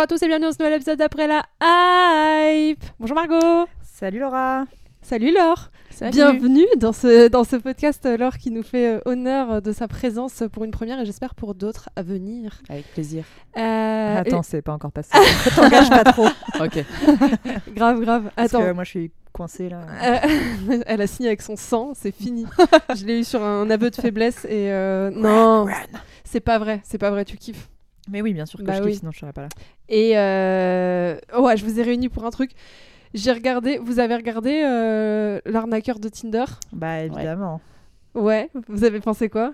Bonjour à tous et bienvenue dans ce nouvel épisode d'après la hype. Bonjour Margot. Salut Laura. Salut Laure. Bienvenue dans ce, dans ce podcast, euh, Laure qui nous fait euh, honneur euh, de sa présence pour une première et j'espère pour d'autres à venir. Avec plaisir. Euh, Attends, c'est pas encore passé. T'engages pas trop. Ok. grave, grave. Parce Attends. que moi je suis coincée là. Euh, elle a signé avec son sang, c'est fini. Je l'ai eu sur un aveu de faiblesse et euh, non, c'est pas vrai, c'est pas vrai, tu kiffes. Mais oui, bien sûr que Bah je oui. kiffe, sinon je serais pas là. Et euh, ouais, je vous ai réunis pour un truc. J'ai regardé, vous avez regardé euh, l'arnaqueur de Tinder? Bah évidemment. Ouais, vous avez pensé quoi?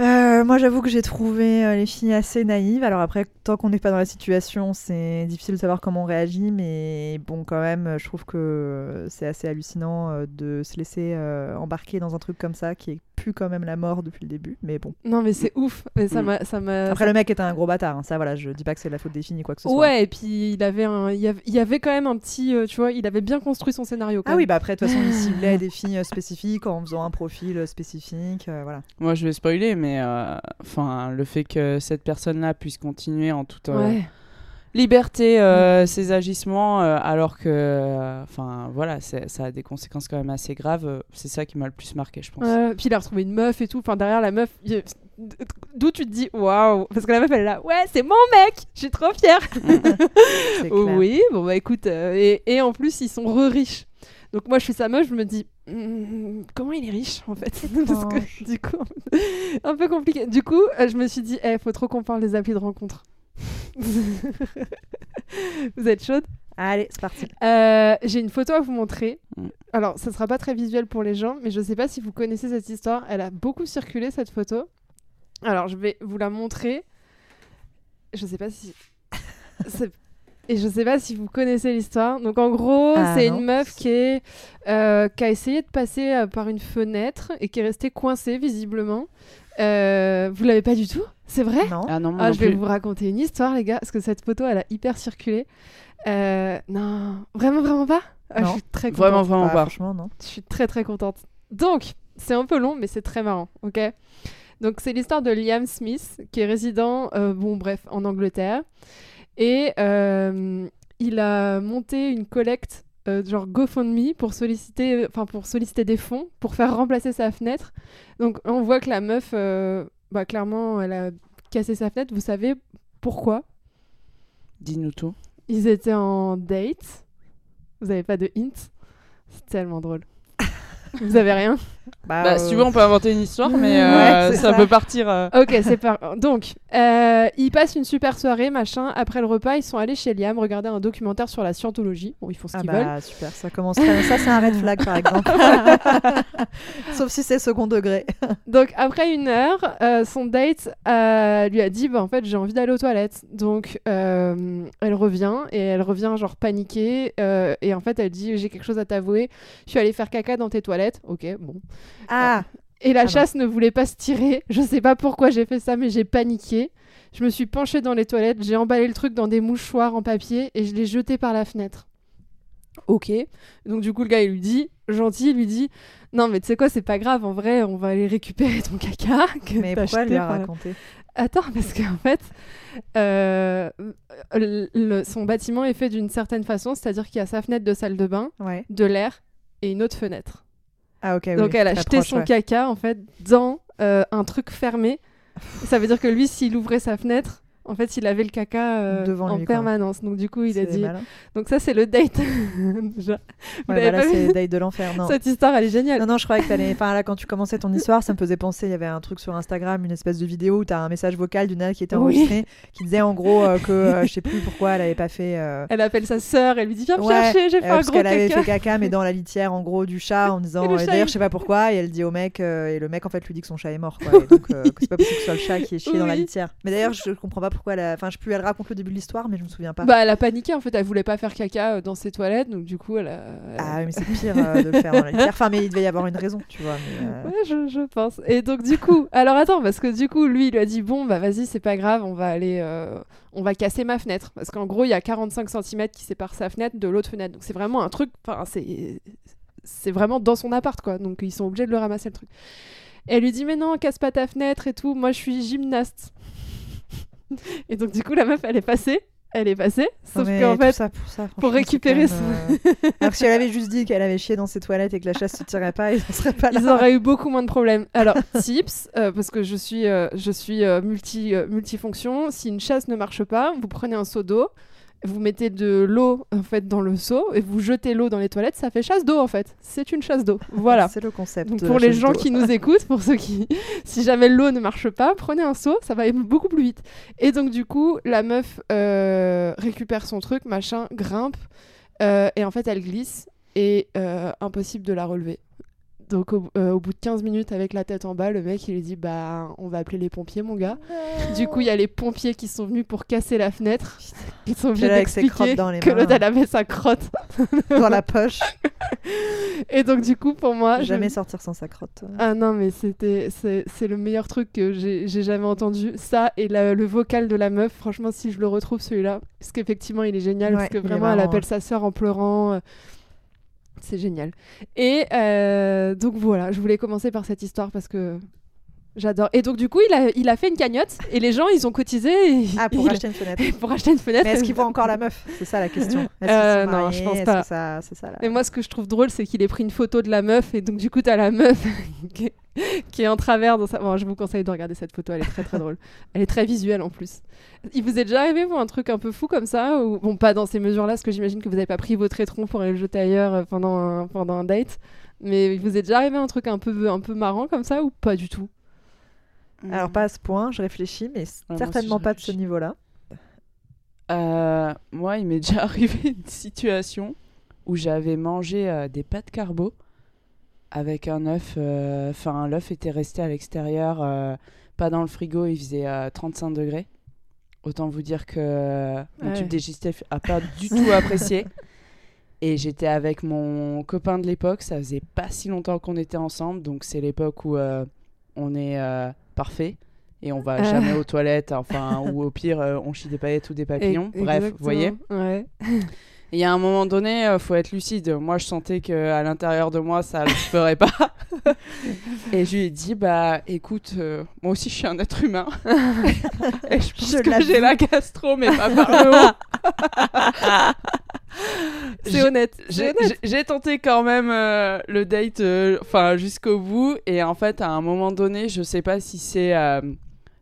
Euh, moi j'avoue que j'ai trouvé euh, les filles assez naïves. Alors après, tant qu'on n'est pas dans la situation, c'est difficile de savoir comment on réagit. Mais bon, quand même, euh, je trouve que c'est assez hallucinant euh, de se laisser euh, embarquer dans un truc comme ça qui est plus quand même la mort depuis le début. Mais bon. Non, mais c'est ouf. Mais ça Mm. m'a, ça m'a. Après, le mec était un gros bâtard. hein. Ça, voilà, je dis pas que c'est la faute des filles ni quoi que ce soit. Ouais, et puis il avait un, il y avait, il avait quand même un petit, euh, tu vois, il avait bien construit son scénario. Quand Ah oui, bah après, de toute façon, il ciblait des filles euh, spécifiques en faisant un profil euh, spécifique. euh, voilà. Moi, je vais spoiler, mais euh, enfin, le fait que cette personne-là puisse continuer en toute euh, Ouais. liberté euh, ses agissements, alors que, enfin, voilà, ça a des conséquences quand même assez graves. C'est ça qui m'a le plus marqué, je pense. Puis il a retrouvé une meuf et tout. Enfin, derrière la meuf, il- d'où tu te dis waouh, parce que la meuf elle est là, ouais, c'est mon mec, je suis trop fière. Oui, bon bah écoute, euh, et, et en plus ils sont re-riches. Donc moi je suis sa meuf, je me dis Comment il est riche en fait Parce que du coup, un peu compliqué. Du coup, euh, je me suis dit, il faut trop qu'on parle des applis de rencontre. vous êtes chaude Allez, c'est parti. Euh, J'ai une photo à vous montrer. Mm. Alors, ça sera pas très visuel pour les gens, mais je sais pas si vous connaissez cette histoire. Elle a beaucoup circulé cette photo. Alors, je vais vous la montrer. Je sais pas si. Et je sais pas si vous connaissez l'histoire. Donc, en gros, Ah, c'est une meuf qui, est, euh, qui a essayé de passer euh, par une fenêtre et qui est restée coincée, visiblement. Euh, vous l'avez pas du tout? C'est vrai? Non. Ah non, moi ah, non je vais plus. vous raconter une histoire, les gars, parce que cette photo, elle a hyper circulé. Euh, non, vraiment, vraiment pas? Ah, Je Non. suis très contente. Vraiment, vraiment Bah, pas. Franchement, non. Je suis très, très contente. Donc, c'est un peu long, mais c'est très marrant, ok? Donc, c'est l'histoire de Liam Smith, qui est résident, euh, bon, bref, en Angleterre. Et euh, il a monté une collecte, euh, genre GoFundMe, pour solliciter, enfin, pour solliciter des fonds, pour faire remplacer sa fenêtre. Donc, on voit que la meuf, euh, bah, clairement, elle a cassé sa fenêtre. Vous savez pourquoi? Dis-nous tout. ils étaient en date. Vous avez pas de hint? C'est tellement drôle. Vous avez rien? Bah, euh, si tu veux, on peut inventer une histoire, mais euh, ça, ça. peut partir. euh, Ok, c'est pas. Donc, euh, ils passent une super soirée, machin. Après le repas, ils sont allés chez Liam regarder un documentaire sur la scientologie. Bon, ils font ce Ah qu'ils veulent. bah super, ça commence très... Ça c'est un red flag par exemple. Sauf si c'est second degré. Donc, après une heure, euh, son date euh, lui a dit bah, en fait, j'ai envie d'aller aux toilettes. Donc, euh, elle revient et elle revient genre paniquée. euh, et en fait, elle dit j'ai quelque chose à t'avouer. Je suis allée faire caca dans tes toilettes. Ok, bon. Ah, Et la Ah non. chasse ne voulait pas se tirer. Je sais pas pourquoi j'ai fait ça, mais j'ai paniqué. Je me suis penchée dans les toilettes, j'ai emballé le truc dans des mouchoirs en papier et je l'ai jeté par la fenêtre. Ok. Donc du coup, le gars, il lui dit, gentil, il lui dit, non mais tu sais quoi, c'est pas grave, en vrai, on va aller récupérer ton caca. Que mais pourquoi lui a raconté Attends, parce qu'en fait, euh, le- le- son bâtiment est fait d'une certaine façon, c'est-à-dire qu'il y a sa fenêtre de salle de bain, Ouais. de l'air et une autre fenêtre. Ah ok. Donc oui, elle a jeté proche, son ouais. caca en fait dans euh, un truc fermé. Ça veut dire que lui, s'il ouvrait sa fenêtre, en fait, il avait le caca euh, Devant en lui, quoi. permanence. Donc du coup, il a dit. Donc ça, c'est le date. Déjà. Vous Ouais, l'avez bah là c'est date de l'enfer. Non. Cette histoire, elle est géniale. Non, non, je croyais que t'allais. Enfin, là, quand tu commençais ton histoire, ça me faisait penser. Il y avait un truc sur Instagram, une espèce de vidéo où t'as un message vocal d'une nana qui était Oui. enregistrée, qui disait en gros euh, que euh, je sais plus pourquoi elle avait pas fait. euh, Elle appelle sa sœur, elle lui dit viens me Ouais, chercher, j'ai euh, fait un parce gros qu'elle avait caca. fait caca, mais dans la litière, en gros, du chat, en disant. Le D'ailleurs, il- je sais pas pourquoi, et elle dit au mec, et le mec, en fait, lui dit que son chat est mort, quoi. Et donc, c'est pas possible que ce soit le chat qui est chié dans la litière. Mais d'ailleurs, je comprends pas pourquoi elle a. Enfin, je peux, elle raconte le début de l'histoire, mais je me souviens pas. Bah, elle a paniqué en fait, elle voulait pas faire caca euh, dans ses toilettes, donc du coup, elle a. Ah mais c'est pire euh, de le faire dans la litière. Enfin, mais il devait y avoir une raison, tu vois. Mais, euh, Ouais, je, je pense. Et donc, du coup, alors attends, parce que du coup, lui, il lui a dit Bon, bah vas-y, c'est pas grave, on va aller. euh, on va casser ma fenêtre. Parce qu'en gros, il y a 45 cm qui séparent sa fenêtre de l'autre fenêtre. Donc, c'est vraiment un truc. Enfin, c'est. C'est vraiment dans son appart, quoi. Donc, ils sont obligés de le ramasser, le truc. Et elle lui dit Mais non, casse pas ta fenêtre et tout. Moi, je suis gymnaste. Et donc, du coup, la meuf, elle est passée. Elle est passée. Sauf qu'en fait, ça pour, ça, récupérer même, euh, Alors, si elle avait juste dit qu'elle avait chié dans ses toilettes et que la chasse se tirait pas, ils en seraient pas là. ils auraient eu beaucoup moins de problèmes. Alors, tips, euh, parce que je suis, euh, je suis euh, multi, multifonction. Si une chasse ne marche pas, vous prenez un seau d'eau, vous mettez de l'eau en fait dans le seau et vous jetez l'eau dans les toilettes. Ça fait chasse d'eau en fait. C'est une chasse d'eau. Voilà. C'est le concept. Donc pour les gens qui nous écoutent, pour ceux qui, si jamais l'eau ne marche pas, prenez un seau, ça va aller beaucoup plus vite. Et donc du coup, la meuf euh, récupère son truc, machin, grimpe, euh, et en fait elle glisse et euh, impossible de la relever. Donc au, euh, au bout de 15 minutes avec la tête en bas, le mec il lui dit bah on va appeler les pompiers mon gars. Du coup il y a les pompiers qui sont venus pour casser la fenêtre. Ils sont venus crottes dans les que mains. l'autre elle avait sa crotte. dans la poche. Et donc du coup pour moi je- Jamais sortir sans sa crotte. Ah non, mais c'était c'est le meilleur truc que j'ai jamais entendu. Ça et la- le vocal de la meuf, franchement, si je le retrouve celui-là, parce qu'effectivement il est génial, Ouais, parce que vraiment elle appelle ouais. sa sœur en pleurant. C'est génial. Et euh, donc voilà, je voulais commencer par cette histoire parce que j'adore. Et donc du coup, il a, il a fait une cagnotte et les gens ils ont cotisé et- Ah, pour acheter une fenêtre. pour acheter une fenêtre. Mais est-ce qu'il voit encore la meuf? C'est ça la question. Euh, non, mariés? je pense pas. ça- ça. là Et moi, ce que je trouve drôle, c'est qu'il ait pris une photo de la meuf, et donc du coup, t'as la meuf qui, est, en travers dans sa. Bon, je vous conseille de regarder cette photo, elle est très très drôle. Elle est très visuelle en plus. Il vous est déjà arrivé, vous, un truc un peu fou comme ça ou... Bon, pas dans ces mesures-là, parce que j'imagine que vous n'avez pas pris votre étron pour aller le jeter ailleurs euh, pendant un, pendant un date. Mais il vous est déjà arrivé un truc un peu, un peu marrant comme ça, ou pas du tout? Alors, pas à ce point, je réfléchis, mais moi certainement aussi, pas de ce niveau-là. Euh, moi, il m'est déjà arrivé une situation où j'avais mangé euh, des pâtes carbo avec un œuf. euh, Enfin, l'œuf était resté à l'extérieur, euh, pas dans le frigo, il faisait euh, 35 degrés. Autant vous dire que euh, mon Ouais. tube digestif a pas du tout apprécié. Et j'étais avec mon copain de l'époque, ça faisait pas si longtemps qu'on était ensemble, donc c'est l'époque où euh, on est euh, parfait et on va Ah. jamais aux toilettes, enfin, ou au pire, euh, on chie des paillettes ou des papillons. E- Bref, vous voyez. Ouais. Et il y a un moment donné, euh, faut être lucide. Moi, je sentais que à l'intérieur de moi, ça le ferait pas. et je lui ai dit, bah, écoute, euh, moi aussi, je suis un être humain. et je pense Je que j'ai la gastro, mais pas par le haut. C'est honnête. J'ai tenté quand même euh, le date, euh, enfin jusqu'au bout, et en fait à un moment donné, je sais pas si c'est,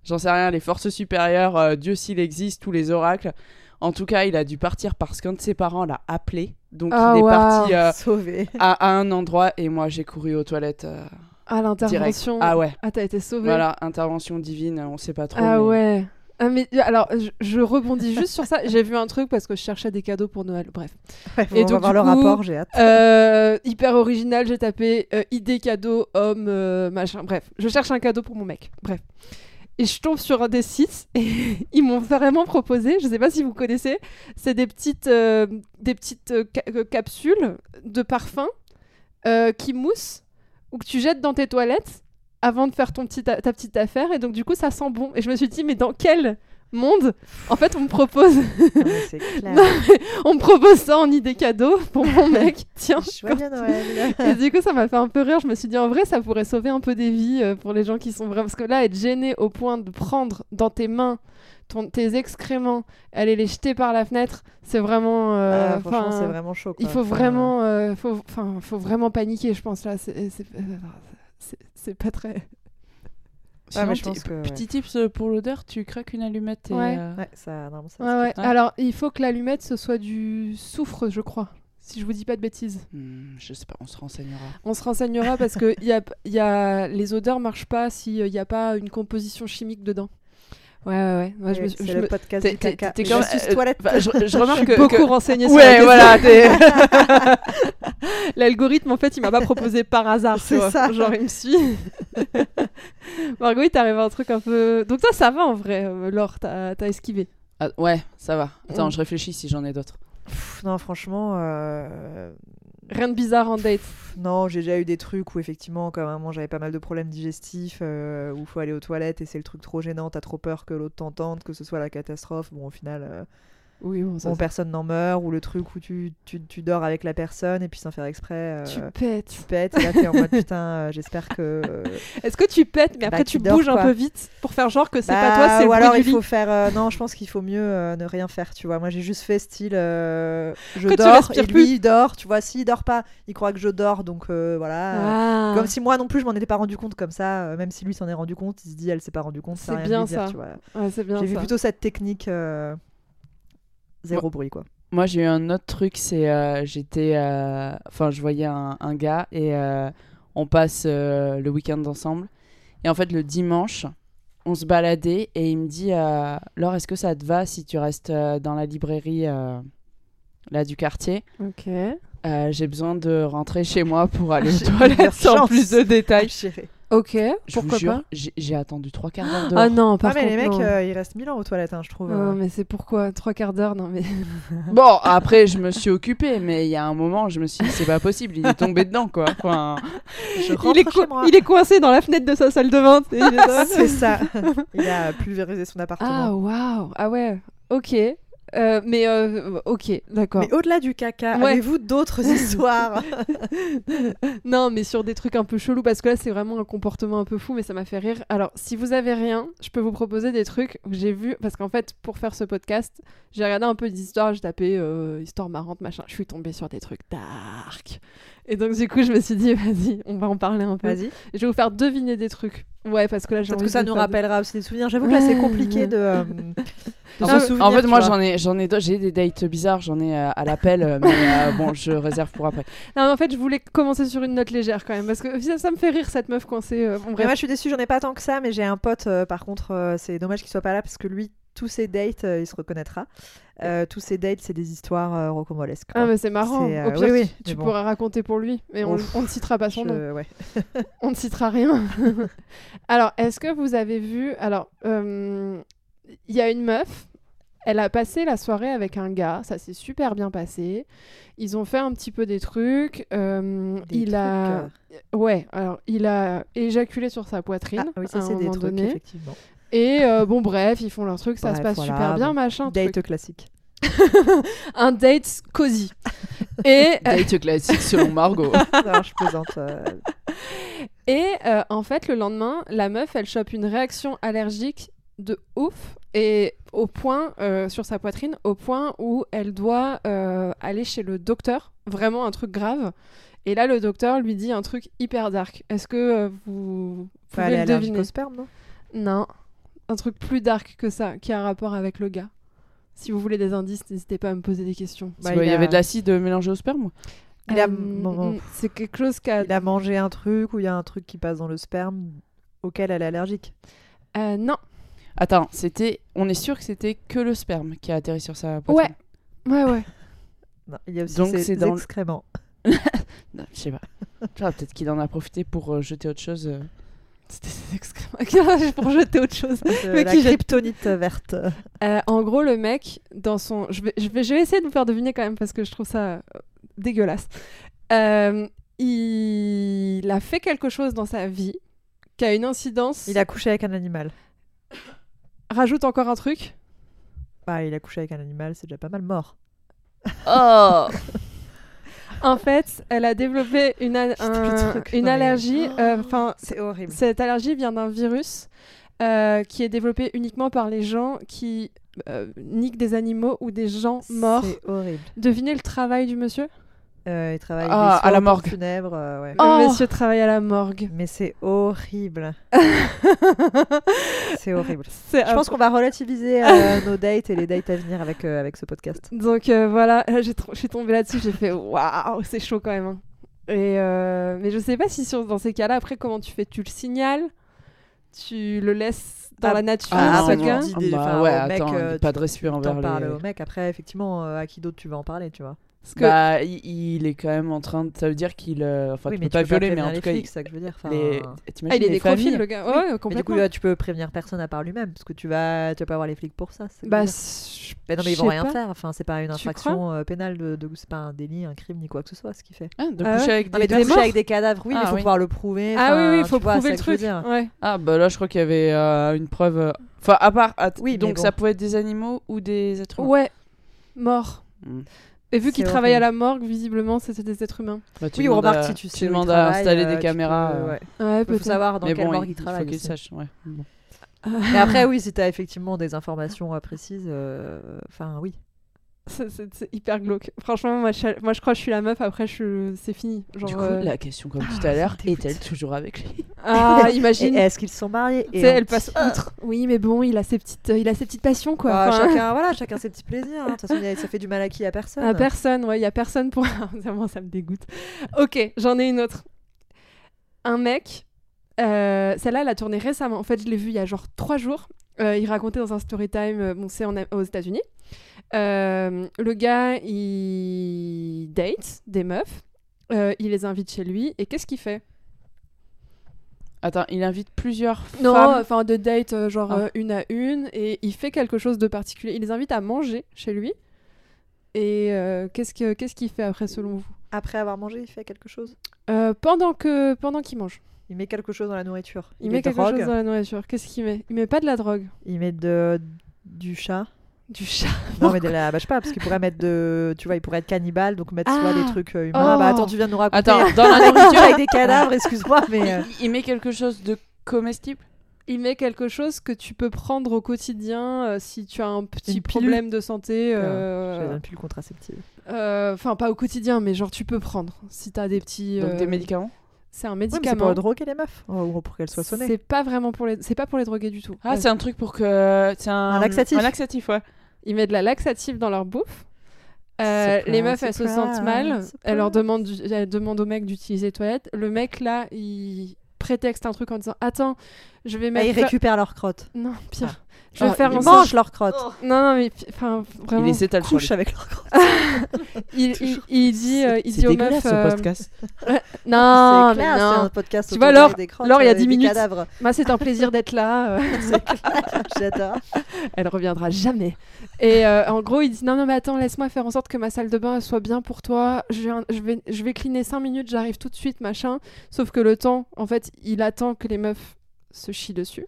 j'en sais rien, les forces supérieures, euh, Dieu s'il existe, tous les oracles. En tout cas, il a dû partir parce qu'un de ses parents l'a appelé, donc Ah, il est parti euh, Sauvé. à, à un endroit, et moi j'ai couru aux toilettes. euh, Ah, l'intervention. Ah ouais, Ah, t'as été sauvée. voilà, intervention divine, on sait pas trop. Ah mais- ouais. Ah mais alors je, je rebondis juste sur ça. J'ai vu un truc parce que je cherchais des cadeaux pour Noël. Bref, Ouais, Et on donc, va voir du le coup, rapport, j'ai hâte. Euh, hyper original. J'ai tapé euh, idée cadeau homme euh, machin. Bref, je cherche un cadeau pour mon mec. Bref. Et je tombe sur un des sites et ils m'ont vraiment proposé, je sais pas si vous connaissez, c'est des petites, euh, des petites euh, euh, capsules de parfum qui moussent ou que tu jettes dans tes toilettes avant de faire ton petit ta petite affaire et donc du coup ça sent bon. Et je me suis dit mais dans quel monde en fait on me propose Non, on me propose ça en idée cadeau pour mon mec. Tiens. Joyeux Noël. Et du coup, ça m'a fait un peu rire. Je me suis dit, en vrai, ça pourrait sauver un peu des vies euh, pour les gens qui sont vraiment. Parce que là, être gêné au point de prendre dans tes mains ton, tes excréments, aller les jeter par la fenêtre, c'est vraiment. euh, Ah, franchement, c'est vraiment chaud. Il faut vraiment, euh, faut, vraiment paniquer, je pense là. C'est pas très. Sinon, mais je ti- pense que, ouais. Petit tips euh, pour l'odeur, tu craques une allumette et. Ouais. euh, Ouais, ça, non, ça Ouais, ouais. Ouais. Alors, il faut que l'allumette ce soit du soufre, je crois. Si je vous dis pas de bêtises. hmm, je sais pas, on se renseignera. On se renseignera parce que y a, y a... les odeurs marchent pas s'il n'y a pas une composition chimique dedans. Ouais, ouais, ouais. Moi, je me, suis- c'est je le me- podcast T'es- du caca. t'es euh, toilette. bah, je, je je remarque suis que. beaucoup que- renseignée sur Ouais, voilà, L'algorithme, en fait, il m'a pas proposé par hasard. C'est ça. Genre, il me suit. Margot, il t'est arrivé un truc un peu. Donc, toi, ça va en vrai, euh, Laure, t'as t'as esquivé? Ah, ouais, ça va. Attends, Mm. je réfléchis si j'en ai d'autres. Pff, non, franchement, euh, Rien de bizarre en date. non, j'ai déjà eu des trucs où effectivement, quand vraiment j'avais pas mal de problèmes digestifs, euh, où faut aller aux toilettes et c'est le truc trop gênant, t'as trop peur que l'autre t'entende, que ce soit la catastrophe. Bon, au final, euh, Oui, bon, ça, ça- personne n'en meurt, ou le truc où tu, tu, tu dors avec la personne et puis sans faire exprès, euh, tu tu, pètes. pètes. Et là, t'es en mode putain, euh, j'espère que. Est-ce que tu pètes, mais Bah, après tu dors, bouges un peu vite pour faire genre que c'est Bah, pas toi, c'est Ou alors il faut faire. euh, non, je pense qu'il faut mieux ne rien faire, tu vois. Moi, j'ai juste fait style. je Que dors et lui, plus. il dort. Tu vois, s'il dort pas, il croit que je dors, donc voilà. Ah. Comme si moi non plus je m'en étais pas rendu compte comme ça, même si lui s'en est rendu compte, il se dit elle s'est pas rendu compte. C'est a rien bien à lui dire, ça. tu vois. Ouais, c'est bien J'ai vu ça. plutôt cette technique euh, zéro bruit quoi. Moi, j'ai eu un autre truc, c'est euh, j'étais, euh, enfin, je voyais un, un gars et euh, on passe euh, le week-end ensemble. Et en fait, le dimanche, on se baladait et il me dit, Laure, est-ce que ça te va si tu restes dans la librairie là du quartier? Ok. J'ai besoin de rentrer chez moi pour aller aux toilettes sans plus de détails. Ok. Je Pourquoi vous jure, pas j'ai attendu trois quarts d'heure. Ah non, par Ah mais contre, les mecs non. euh, ils restent mille ans aux toilettes hein, je trouve. Non, euh. mais c'est pourquoi Trois quarts d'heure, non mais. Bon, après, je me suis occupée, mais il y a un moment, je me suis dit, c'est pas possible, il est tombé dedans, quoi. Enfin, Je Il est, co- chez moi. il est coincé dans la fenêtre de sa salle de bain. C'est ça. il a pulvérisé son appartement. ah waouh. Ah ouais. Ok. Euh, mais euh, ok, d'accord. mais au-delà du caca, Ouais. avez-vous d'autres histoires Non, mais sur des trucs un peu chelous, parce que là, c'est vraiment un comportement un peu fou, mais ça m'a fait rire. Alors, si vous avez rien, je peux vous proposer des trucs que j'ai vus, parce qu'en fait, pour faire ce podcast, j'ai regardé un peu des histoires, j'ai tapé euh, histoire marrante, machin. Je suis tombée sur des trucs dark. Et donc, du coup, je me suis dit, vas-y, on va en parler un peu. Vas-y. Je vais vous faire deviner des trucs. Ouais, parce que là, j'ai Peut-être envie que ça de nous rappellera aussi des souvenirs. J'avoue que là c'est compliqué de, euh, En souvenir. en fait, moi, j'en ai, j'en ai, d'autres. j'ai des dates bizarres, j'en ai euh, à l'appel, euh, mais euh, bon, je réserve pour après. Non, mais en fait, je voulais commencer sur une note légère quand même, parce que ça, ça me fait rire cette meuf coincée. euh, bon, Mais bref. moi je suis déçue, j'en ai pas tant que ça, mais j'ai un pote euh, par contre, euh, c'est dommage qu'il soit pas là parce que lui, tous ses dates, euh, il se reconnaîtra. Euh, tous ses dates, c'est des histoires euh, rocambolesques. Ah, mais c'est marrant. Euh, Au pire, oui, oui, tu, mais tu bon. pourras raconter pour lui, mais on, Ouf. on ne citera pas son Je- nom. ouais. On ne citera rien. alors, est-ce que vous avez vu. Alors, il y a une meuf. Elle a passé la soirée avec un gars, ça s'est super bien passé. Ils ont fait un petit peu des trucs. Des il trucs, a, ouais, alors il a éjaculé sur sa poitrine Ah oui, à ça un c'est des trucs donné. effectivement. Et euh, bon, bref, ils font leur truc, ça se passe voilà, super bien, bon. machin. Date truc. classique. un date cosy. Et euh, Date classique selon Margot. non, je plaisante. euh, Et euh, en fait, le lendemain, la meuf, elle chope une réaction allergique de ouf et au point euh, sur sa poitrine, au point où elle doit euh, aller chez le docteur, vraiment un truc grave. Et là, le docteur lui dit un truc hyper dark. Est-ce que euh, vous pouvez aller le deviner? au sperme, non? Non, un truc plus dark que ça, qui a un rapport avec le gars. Si vous voulez des indices, n'hésitez pas à me poser des questions. Bah, il y a- avait de l'acide mélangé au sperme Il a, Euh, mm, C'est quelque chose qui a... il a mangé un truc ou il y a un truc qui passe dans le sperme auquel elle est allergique. Euh, non, Attends, c'était. On est sûr que c'était que le sperme qui a atterri sur sa poitrine ouais, ouais. Non, il y a aussi Donc, ses c'est dans excréments. Je sais pas. Peut-être qu'il en a profité pour euh, jeter autre chose. C'était des excréments pour jeter autre chose. De Mais la kryptonite verte. Euh, en gros, le mec, dans son. Je vais, je, vais, je vais essayer de vous faire deviner quand même parce que je trouve ça euh, dégueulasse. Euh, il a fait quelque chose dans sa vie qui a une incidence. Il a couché avec un animal. Rajoute encore un truc. Bah, il a couché avec un animal, c'est déjà pas mal mort. Oh En fait, elle a développé une, a- Putain, le un- truc, une allergie. euh, C'est horrible. cette allergie vient d'un virus euh, qui est développé uniquement par les gens qui euh, niquent des animaux ou des gens morts. C'est horrible. Devinez le travail du monsieur? Euh, il travaille Ah, à la morgue. funèbres, euh, ouais. Le Oh monsieur travaille à la morgue. Mais c'est horrible. c'est horrible. Je pense qu'on va relativiser euh, nos dates et les dates à venir avec, euh, avec ce podcast. Donc euh, voilà, là, j'ai tr- je suis tombée là-dessus, j'ai fait waouh, c'est chaud quand même. hein. Et euh, mais je sais pas si sur, dans ces cas-là, après, comment tu fais? Tu le signales? Tu le laisses dans Ah, la nature Ah. Ah, bah ouais, mec, attends, euh, pas de respect envers parles les... au mec. Après, effectivement, euh, à qui d'autre tu vas en parler, tu vois? Parce que Bah, il, il est quand même en train de... Ça veut dire qu'il... euh, Enfin, oui, tu mais peux pas peux violer, mais en tout cas... flics, il- c'est ça que je veux dire. Enfin, les... ah, il est familles le gars. Ouais, Mais du complètement. coup, là, tu peux prévenir personne à part lui-même, parce que tu vas, tu vas pas avoir les flics pour ça. bah, je- Bah non, mais ils vont rien pas. faire. Enfin, c'est pas une infraction euh, pénale, de, de- c'est pas un délit, un crime, ni quoi que ce soit, ce qu'il fait. Ah, de Ah coucher ouais. avec Non, des... mais de coucher avec des cadavres, oui, mais Ah il faut oui. pouvoir le prouver. Ah oui, oui, il faut prouver le truc. Ah, bah là, je crois qu'il y avait euh, une preuve... euh, Enfin, à part... Oui, donc ça pouvait être des animaux ou des êtres humains Ouais. morts. Et vu C'est qu'ils travaillent à la morgue, visiblement, c'était des êtres humains. Bah, tu Oui, on remarque si tu sais. Tu demandes à installer euh, des tu caméras. peux- euh, ouais. Ouais, Faut peut-être. savoir dans Mais quelle bon, morgue il il faut qu'ils sachent. Ouais. Bon. Mais après, oui, si t'as effectivement des informations précises, euh, enfin oui. C'est- hyper glauque. Franchement, moi je, moi, je crois que je suis la meuf, après, je c'est fini. Genre, Du coup, euh, la question comme tout Ah, à l'heure, est-elle toujours avec lui? Ah, imagine. est-ce qu'ils sont mariés Et elle passe outre. Oui, mais bon, il a ses petites, il a ses petites passions, quoi. Enfin, chacun, voilà, chacun ses petits plaisirs. hein. De toute façon, a- ça fait du mal à qui? À personne. À personne, ouais, il y a personne pour. Vraiment, ça me dégoûte. Ok, j'en ai une autre. Un mec, euh, celle-là, elle a tourné récemment. En fait, je l'ai vue il y a genre trois jours. Euh, il racontait dans un story time, euh, bon, c'est aux États-Unis. Euh, le gars, il date des meufs. Euh, il les invite chez lui. Et qu'est-ce qu'il fait? Attends, il invite plusieurs Non, femmes? enfin de date, genre Ah. euh, une à une. Et il fait quelque chose de particulier. Il les invite à manger chez lui. Et euh, qu'est-ce que- qu'est-ce qu'il fait après, selon vous? Après avoir mangé, il fait quelque chose? Euh, pendant que pendant qu'il mange. Il met quelque chose dans la nourriture. Il, met met quelque drogue. chose dans la nourriture. Qu'est-ce qu'il met? Il met pas de la drogue. Il met de du chat. Du chat. Non mais de la, bah, je sais pas parce qu'il pourrait mettre de, tu vois, il pourrait être cannibale donc mettre soit Ah. des trucs euh, humains. Oh. Bah attends, tu viens de nous raconter. Attends, dans la nourriture, avec des cadavres, excuse-moi, mais euh, il met quelque chose de comestible? Il met quelque chose que tu peux prendre au quotidien euh, si tu as un petit pilule. problème de santé. je euh, donne plus le contraceptif. euh, Enfin, pas au quotidien, mais genre tu peux prendre si t'as des petits. Donc des médicaments? C'est un Ouais, mais c'est médicament. pour droguer les meufs ou pour qu'elles soient sonnées. c'est pas vraiment pour les. C'est pas pour les droguer du tout. Ah, Ouais. c'est un truc pour que. C'est un... Un laxatif. Un laxatif, ouais. Ils mettent de la laxative dans leur bouffe. Euh, les meufs, elles se sentent mal. Elles leur demandent, du- elles demandent au mec d'utiliser les toilettes. Le mec, là, il prétexte un truc en disant Attends, je vais Ah, mettre. ils récupèrent leurs crottes. Non, pire. Ah. Je vais Ah, faire ils en Ils sorte. mangent leurs crottes. Non, non, mais enfin, vraiment. Il les s'étale sur Couchent les- avec leurs crottes. Il, il, il dit, euh, il C'est dit aux meufs. ce euh, podcast. Non, c'est mais c'est un podcast. Tu vois, Laure- des crottes, Laure, il y a euh, 10 des minutes. cadavres. Moi, c'est un plaisir d'être là. euh, C'est clair, J'adore. Elle reviendra jamais. Et euh, en gros, il dit non, non, mais attends, laisse-moi faire en sorte que ma salle de bain elle soit bien pour toi. Je vais, je vais, je vais cleaner 5 minutes, j'arrive tout de suite, machin. Sauf que le temps, en fait, il attend que les meufs se chient dessus.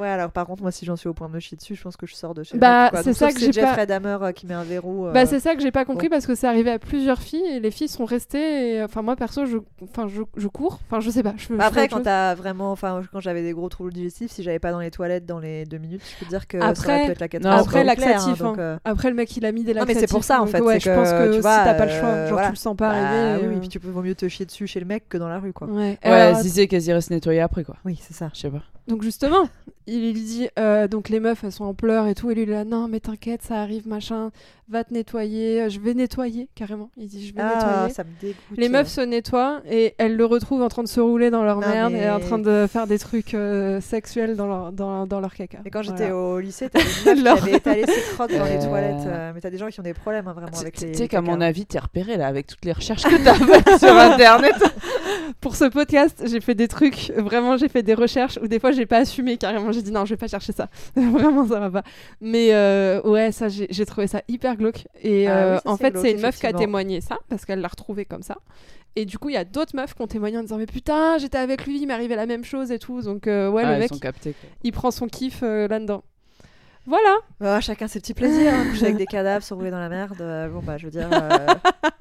Ouais, alors par contre, moi, si j'en suis au point de me chier dessus, je pense que je sors de chez Bah, c'est ça que si j'ai c'est pas- Jeffrey Dahmer euh, qui met un verrou. euh, Bah, c'est ça que j'ai pas compris bon. parce que c'est arrivé à plusieurs filles et les filles sont restées. et, Enfin, moi, perso, je, enfin, je, je cours. Enfin, je sais pas. Je, Bah, après, quand t'as vraiment, enfin, quand j'avais des gros troubles digestifs, si j'avais pas dans les toilettes dans les deux minutes, je peux te dire que ça Après- aurait pu être la Non, catastrophe. Après, hein, laxatif. donc, hein. euh, Après, le mec, il a mis des Non, mais laxatifs. c'est pour ça, en fait, Ouais, c'est je pense que, si t'as pas le choix, genre, tu le sens pas bah, arriver. oui, puis tu peux vaut mieux te chier dessus chez le mec que dans la rue, quoi. Ouais. Alors, Zizé qu'elles iraient se nettoyer après, quoi. Oui, c'est ça. Je sais pas. Donc justement, il lui dit, euh, donc les meufs elles sont en pleurs et tout, et lui il est là, non mais t'inquiète, ça arrive, machin, va te nettoyer, je vais nettoyer carrément. Il dit, je vais Ah, nettoyer. ça me dégoûte. Les meufs se nettoient et elles le retrouvent en train de se rouler dans leur Non, merde et en train de faire des trucs euh, sexuels dans leur, dans, dans leur caca. Et quand j'étais au lycée, t'avais une meuf Leur- qui étalé ses crottes dans les Euh. toilettes. euh, mais t'as des gens qui ont des problèmes hein, vraiment avec Tu les. sais les qu'à mon avis, t'es repéré là avec toutes les recherches que t'as faites sur internet. Pour ce podcast, j'ai fait des trucs, vraiment j'ai fait des recherches où des fois j'ai pas assumé carrément, j'ai dit non je vais pas chercher ça, vraiment ça va pas. Mais euh, ouais ça j'ai trouvé ça hyper glauque et Ah euh, oui, en fait c'est une meuf qui a témoigné ça parce qu'elle l'a retrouvé comme ça. Et du coup il y a d'autres meufs qui ont témoigné en disant mais putain j'étais avec lui, il arrivé la même chose et tout. Donc euh, ouais Ah, le mec captés. il prend son kiff euh, là-dedans. Voilà, Ah, chacun ses petits plaisirs. hein. Coucher avec des cadavres, se rouler dans la merde. euh, bon, bah, je veux dire, euh,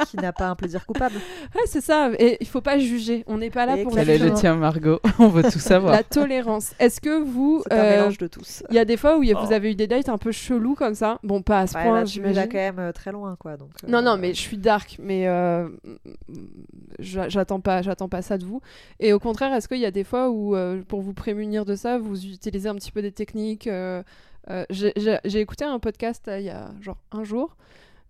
qui n'a pas un plaisir coupable ouais, c'est ça. Et il faut pas juger. On n'est pas là Et pour Quel est le tien, Margot On veut tout savoir. la tolérance. Est-ce que vous, C'est un euh, mélange de tous. il y a des fois où il y a- vous Oh. avez eu des dates un peu chelous comme ça? Bon, pas à ce Ouais, point, là, tu quand même euh, très loin, quoi. Donc, Non, euh, non, mais je suis dark, mais euh, j'a- j'attends pas, j'attends pas ça de vous. Et au contraire, est-ce qu'il y a des fois où, euh, pour vous prémunir de ça, vous utilisez un petit peu des techniques euh, J'ai écouté un podcast euh, il y a genre un jour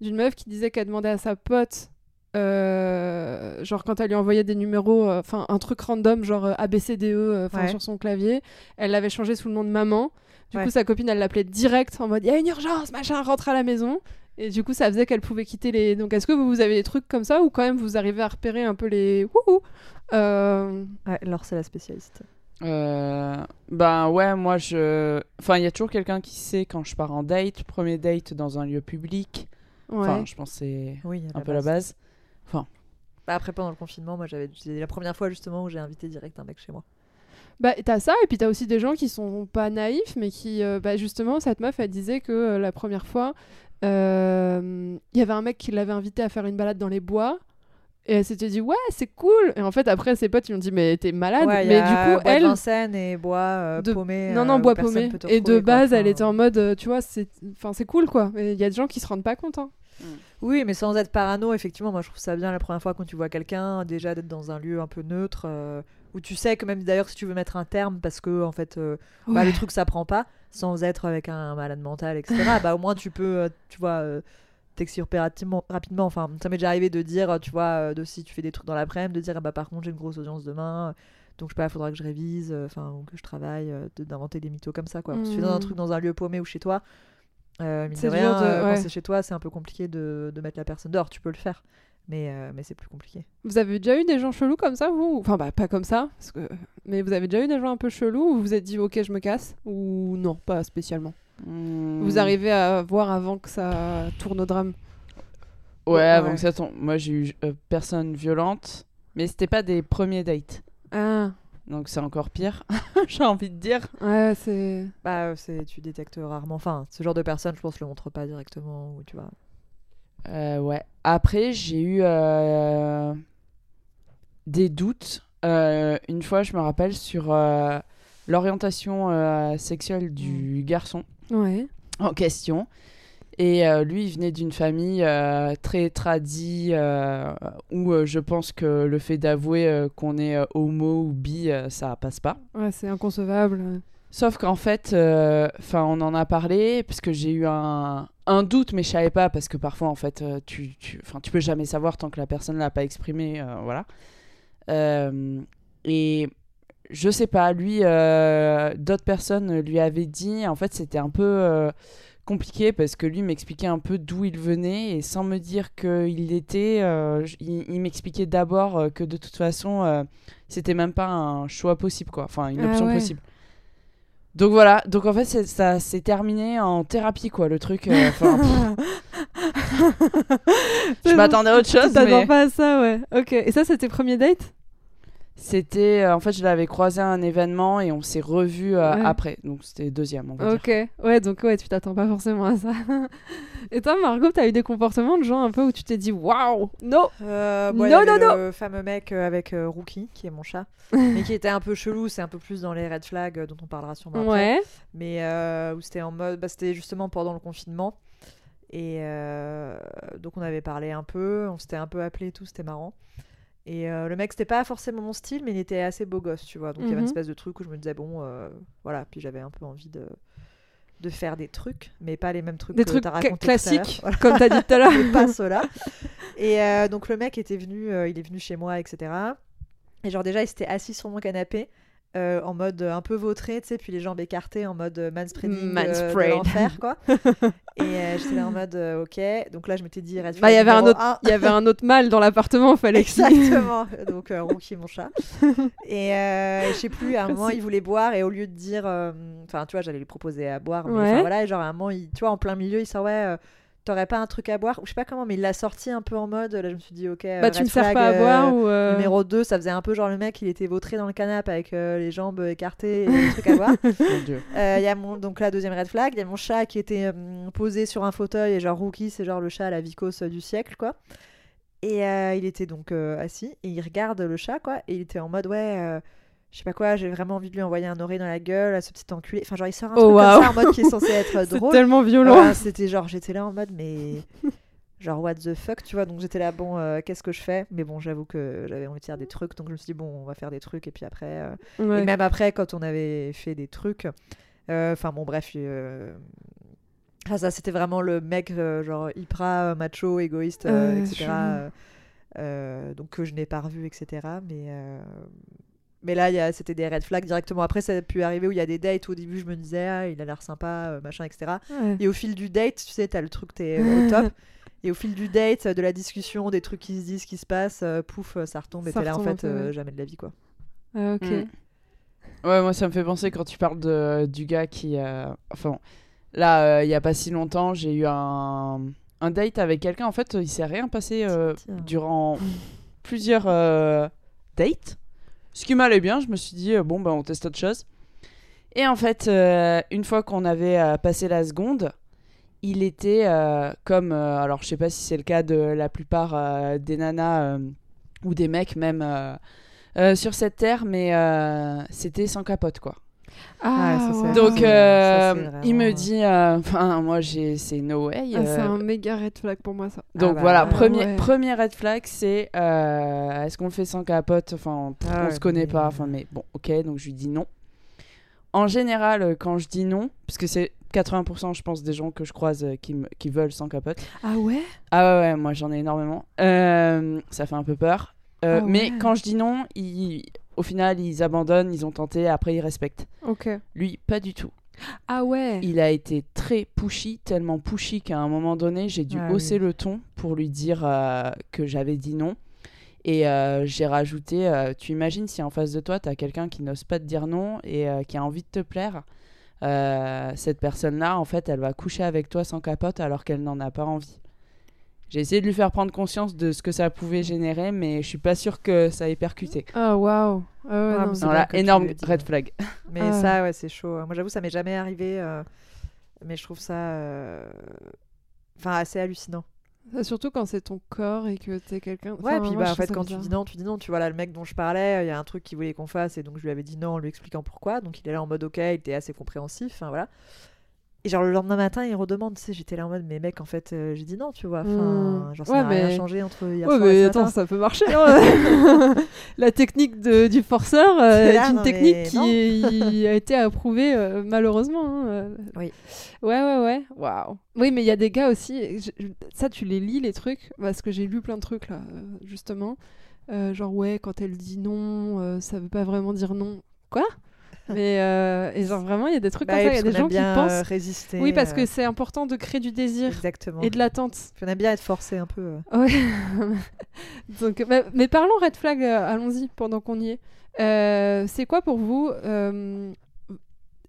d'une meuf qui disait qu'elle demandait à sa pote, euh, genre quand elle lui envoyait des numéros, enfin un truc random, genre ABCDE, Ouais. sur son clavier, elle l'avait changé sous le nom de maman. Du Ouais. coup, sa copine, elle l'appelait direct en mode il y a une urgence, machin, rentre à la maison. Et du coup, ça faisait qu'elle pouvait quitter les. Donc, est-ce que vous, vous avez des trucs comme ça ou quand même vous arrivez à repérer un peu les. Wouhou Ouais, Laure, c'est la spécialiste. Euh, ben ouais, moi je. Enfin, il y a toujours quelqu'un qui sait quand je pars en date, premier date dans un lieu public. Ouais. Enfin, je pense que c'est Oui, un peu la base. Bah, après, pendant le confinement, moi, j'avais c'est la première fois justement où j'ai invité direct un mec chez moi. Bah, t'as ça, et puis t'as aussi des gens qui sont pas naïfs, mais qui, euh, bah, justement, cette meuf, elle disait que euh, la première fois, euh, il y avait un mec qui l'avait invité à faire une balade dans les bois, et elle s'était dit, ouais, c'est cool. Et en fait, après, ses potes, ils ont dit, mais t'es malade. Ouais, y mais a du coup, bois elle. Vincennes et bois euh, de- paumé. Non, euh, non, où bois paumé. Et de quoi. base, elle était en mode, euh, tu vois, c'est enfin, c'est cool, quoi. Il y a des gens qui se rendent pas compte. hein. Oui, mais sans être parano, effectivement, moi je trouve ça bien la première fois quand tu vois quelqu'un, déjà d'être dans un lieu un peu neutre, euh, où tu sais que même d'ailleurs si tu veux mettre un terme parce que en fait euh, bah, le truc ça prend pas, sans être avec un malade mental, etc. bah au moins tu peux, euh, tu vois, euh, t'extirper rapidement, rapidement. Enfin, ça m'est déjà arrivé de dire, tu vois, euh, de si tu fais des trucs dans l'après-midi, de dire ah bah par contre j'ai une grosse audience demain. Donc je sais pas, il faudra que je révise, euh, enfin ou que je travaille, euh, de- d'inventer des mythos comme ça quoi. Si tu fais dans un Mhm. truc dans un lieu paumé ou chez toi, euh, C'est dur rien, de- ouais. quand c'est chez toi, c'est un peu compliqué de, de mettre la personne dehors. Tu peux le faire, mais, euh, mais c'est plus compliqué. Vous avez déjà eu des gens chelous comme ça, vous? Enfin, bah, pas comme ça, parce que... mais vous avez déjà eu des gens un peu chelous où vous vous êtes dit, ok, je me casse? Ou non, pas spécialement? Hmm. Vous arrivez à voir avant que ça tourne au drame Ouais, avant Ouais. que ça tombe. Moi, j'ai eu euh, personne violente, mais c'était pas des premiers dates. Ah, Donc c'est encore pire, j'ai envie de dire. ouais, c'est... Bah, c'est tu détectes rarement. Enfin, ce genre de personne, je pense, le montre pas directement ou tu vois. Euh, ouais. Après, j'ai eu euh, des doutes. Euh, une fois, je me rappelle, sur euh, l'orientation euh, sexuelle du garçon Ouais. en question. Et euh, lui, il venait d'une famille euh, très tradie, euh, où je pense que le fait d'avouer qu'on est homo ou bi, ça passe pas. Ouais, c'est inconcevable. Sauf qu'en fait, euh, 'fin, on en a parlé parce que j'ai eu un, un doute, mais je savais pas parce que parfois, en fait, tu, tu, tu peux jamais savoir tant que la personne l'a pas exprimé, voilà. Et je sais pas, lui, euh, d'autres personnes lui avaient dit, en fait, c'était un peu euh, compliqué parce que lui m'expliquait un peu d'où il venait et sans me dire qu'il était, euh, il, il m'expliquait d'abord euh, que de toute façon, c'était même pas un choix possible, quoi, enfin une Ah option ouais. possible. Donc voilà, donc en fait ça s'est terminé en thérapie quoi le truc. je m'attendais à autre chose T'attends mais pas à ça, ouais. Ok. Et ça, c'était premier date? C'était euh, en fait je l'avais croisé à un événement et on s'est revu Ouais. après donc c'était deuxième on va dire. Ok. Ouais, donc ouais, tu t'attends pas forcément à ça. Et toi, Margot, t'as eu des comportements de gens un peu où tu t'es dit, waouh, no Euh, Non, il y avait non, le fameux mec euh, avec euh, Rookie, qui est mon chat, mais qui était un peu chelou. C'est un peu plus dans les red flags euh, dont on parlera sûrement après. Ouais. mais euh, où c'était en mode bah, c'était justement pendant le confinement et euh, donc on avait parlé un peu on s'était un peu appelé et tout c'était marrant et euh, le mec c'était pas forcément mon style mais il était assez beau gosse tu vois donc il y avait une Mhm. espèce de truc où je me disais bon euh, voilà puis j'avais un peu envie de de faire des trucs mais pas les mêmes trucs Des que trucs cla- raconté classiques, Voilà. comme t'as dit tout à l'heure. Pas ceux-là. Et euh, donc le mec était venu, il est venu chez moi, etc. Et genre déjà, il s'était assis sur mon canapé. Euh, en mode un peu vautré, tu sais, puis les jambes écartées en mode euh, manspreading euh, de Manspread. l'enfer, quoi. Et euh, j'étais là en mode, euh, ok. Donc là, je m'étais dit, Bah, il y avait un autre, il y avait un autre mâle dans l'appartement, fallait. Exactement. Donc Rookie, mon chat. Et je sais plus, à un moment, il voulait boire et au lieu de dire, enfin, tu vois, j'allais lui proposer à boire, mais Ouais. voilà, et genre à un moment, il, tu vois, en plein milieu, il sort, ouais. Euh, T'aurais pas un truc à boire Ou je sais pas comment, mais il l'a sorti un peu en mode. Là, je me suis dit, ok. euh, Bah, tu red me sers flag, pas à euh, boire ou. euh, Numéro 2, ça faisait un peu genre le mec, il était vautré dans le canapé avec euh, les jambes écartées et des trucs à boire. Mon Dieu. Euh, Il y a mon, donc la deuxième red flag, il y a mon chat qui était euh, posé sur un fauteuil et genre Rookie, c'est genre le chat à la vicose du siècle quoi. Et euh, il était donc euh, assis et il regarde le chat quoi et il était en mode ouais, euh, je sais pas quoi, j'ai vraiment envie de lui envoyer un oreille dans la gueule à ce petit enculé. Enfin genre il sort un Oh, truc comme ça en mode qui est censé être C'est drôle. tellement violent. Voilà, c'était genre j'étais là en mode mais genre what the fuck tu vois donc j'étais là bon euh, qu'est-ce que je fais? Mais bon j'avoue que j'avais envie de faire des trucs donc je me suis dit bon on va faire des trucs et puis après euh, Ouais. et même après, quand on avait fait des trucs, euh, enfin bon, bref, ah, ça c'était vraiment le mec, genre hyper macho, égoïste, etc. donc que je n'ai pas revu, etc. Mais, mais là, il y a- c'était des red flags directement. Après, ça a pu arriver où il y a des dates où au début je me disais, ah, il a l'air sympa, euh, machin, etc. Ouais. Et au fil du date, tu sais, t'as le truc, t'es au top. Et au fil du date, de la discussion, des trucs qui se disent, qui se passent, euh, pouf, ça retombe. Et Ça t'es là, en fait, euh, ouais. jamais de la vie, quoi. Ah, ok. Mm. Ouais, moi ça me fait penser quand tu parles de, du gars qui. euh, Enfin, là, euh, il y a pas si longtemps, j'ai eu un, un date avec quelqu'un. En fait, il s'est rien passé euh, durant plusieurs euh, dates. Ce qui m'allait bien, je me suis dit, euh, bon, bah, on teste autre chose. Et en fait, euh, une fois qu'on avait euh, passé la seconde, il était comme. alors, je sais pas si c'est le cas de la plupart des nanas ou des mecs, même sur cette terre, mais c'était sans capote, quoi. Ah, Ouais, ça, ouais. Donc, euh, vraiment, il me dit. euh, Enfin, moi, j'ai c'est no way. Ah, c'est euh, un méga red flag pour moi, ça. donc Ah bah, voilà, premier, Ouais. premier red flag, c'est euh, est-ce qu'on le fait sans capote? Enfin, pff, Ah on se connaît mais- pas. Enfin, mais bon, ok, donc je lui dis non. En général, quand je dis non, parce que c'est 80%, je pense, des gens que je croise euh, qui, me- qui veulent sans capote. Ah ouais? Ah ouais, ouais, moi j'en ai énormément. Euh, ça fait un peu peur. Euh, Ah Mais ouais. quand je dis non, ils- au final, ils abandonnent, ils ont tenté, après ils respectent. Ok. Lui, pas du tout. Ah ouais Il a été très pushy, tellement pushy qu'à un moment donné, j'ai dû Ah hausser oui. le ton pour lui dire euh, que j'avais dit non. Et euh, j'ai rajouté, euh, tu imagines si en face de toi, tu as quelqu'un qui n'ose pas te dire non et qui a envie de te plaire. cette personne-là, en fait, elle va coucher avec toi sans capote alors qu'elle n'en a pas envie. J'ai essayé de lui faire prendre conscience de ce que ça pouvait générer, mais je suis pas sûre que ça ait percuté. Ah waouh ouais, Ah, non, que tu énorme red flag. Mais Ah. ça, ouais, c'est chaud. Moi, j'avoue, ça m'est jamais arrivé. euh, Mais je trouve ça. euh, Enfin, assez hallucinant. Surtout quand c'est ton corps et que t'es quelqu'un. Ouais, Enfin, puis moi, bah, en fait, quand tu dis non, tu dis non. Tu vois, là, le mec dont je parlais, il y a un truc qu'il voulait qu'on fasse, et donc je lui avais dit non en lui expliquant pourquoi. Donc il est là en mode ok, il était assez compréhensif, enfin voilà. Et genre le lendemain matin, il redemande, tu sais, j'étais là en mode, mais mec, en fait, euh, j'ai dit non, tu vois. Enfin, Hmm. genre, ça Ouais, n'a rien changé entre hier Ouais, soir et mais ce attends, matin. ça peut marcher. hein. La technique de- du forceur euh, est là, une non, technique qui a été approuvée euh, malheureusement. hein, euh. Oui. Ouais, ouais, ouais. Waouh. Oui, mais il y a des gars aussi. je- ça, tu les lis les trucs parce que j'ai lu plein de trucs là, euh, justement. Genre ouais, quand elle dit non, ça veut pas vraiment dire non. Quoi? Mais euh, et genre vraiment, il y a des trucs Bah comme ça. Il y a des gens qui pensent. euh, résister. oui, parce euh, que c'est important de créer du désir Exactement. et de l'attente. Puis on aime bien être forcé un peu. euh. Ouais. Donc, mais, mais parlons red flag, euh, allons-y pendant qu'on y est. Euh, c'est quoi pour vous euh,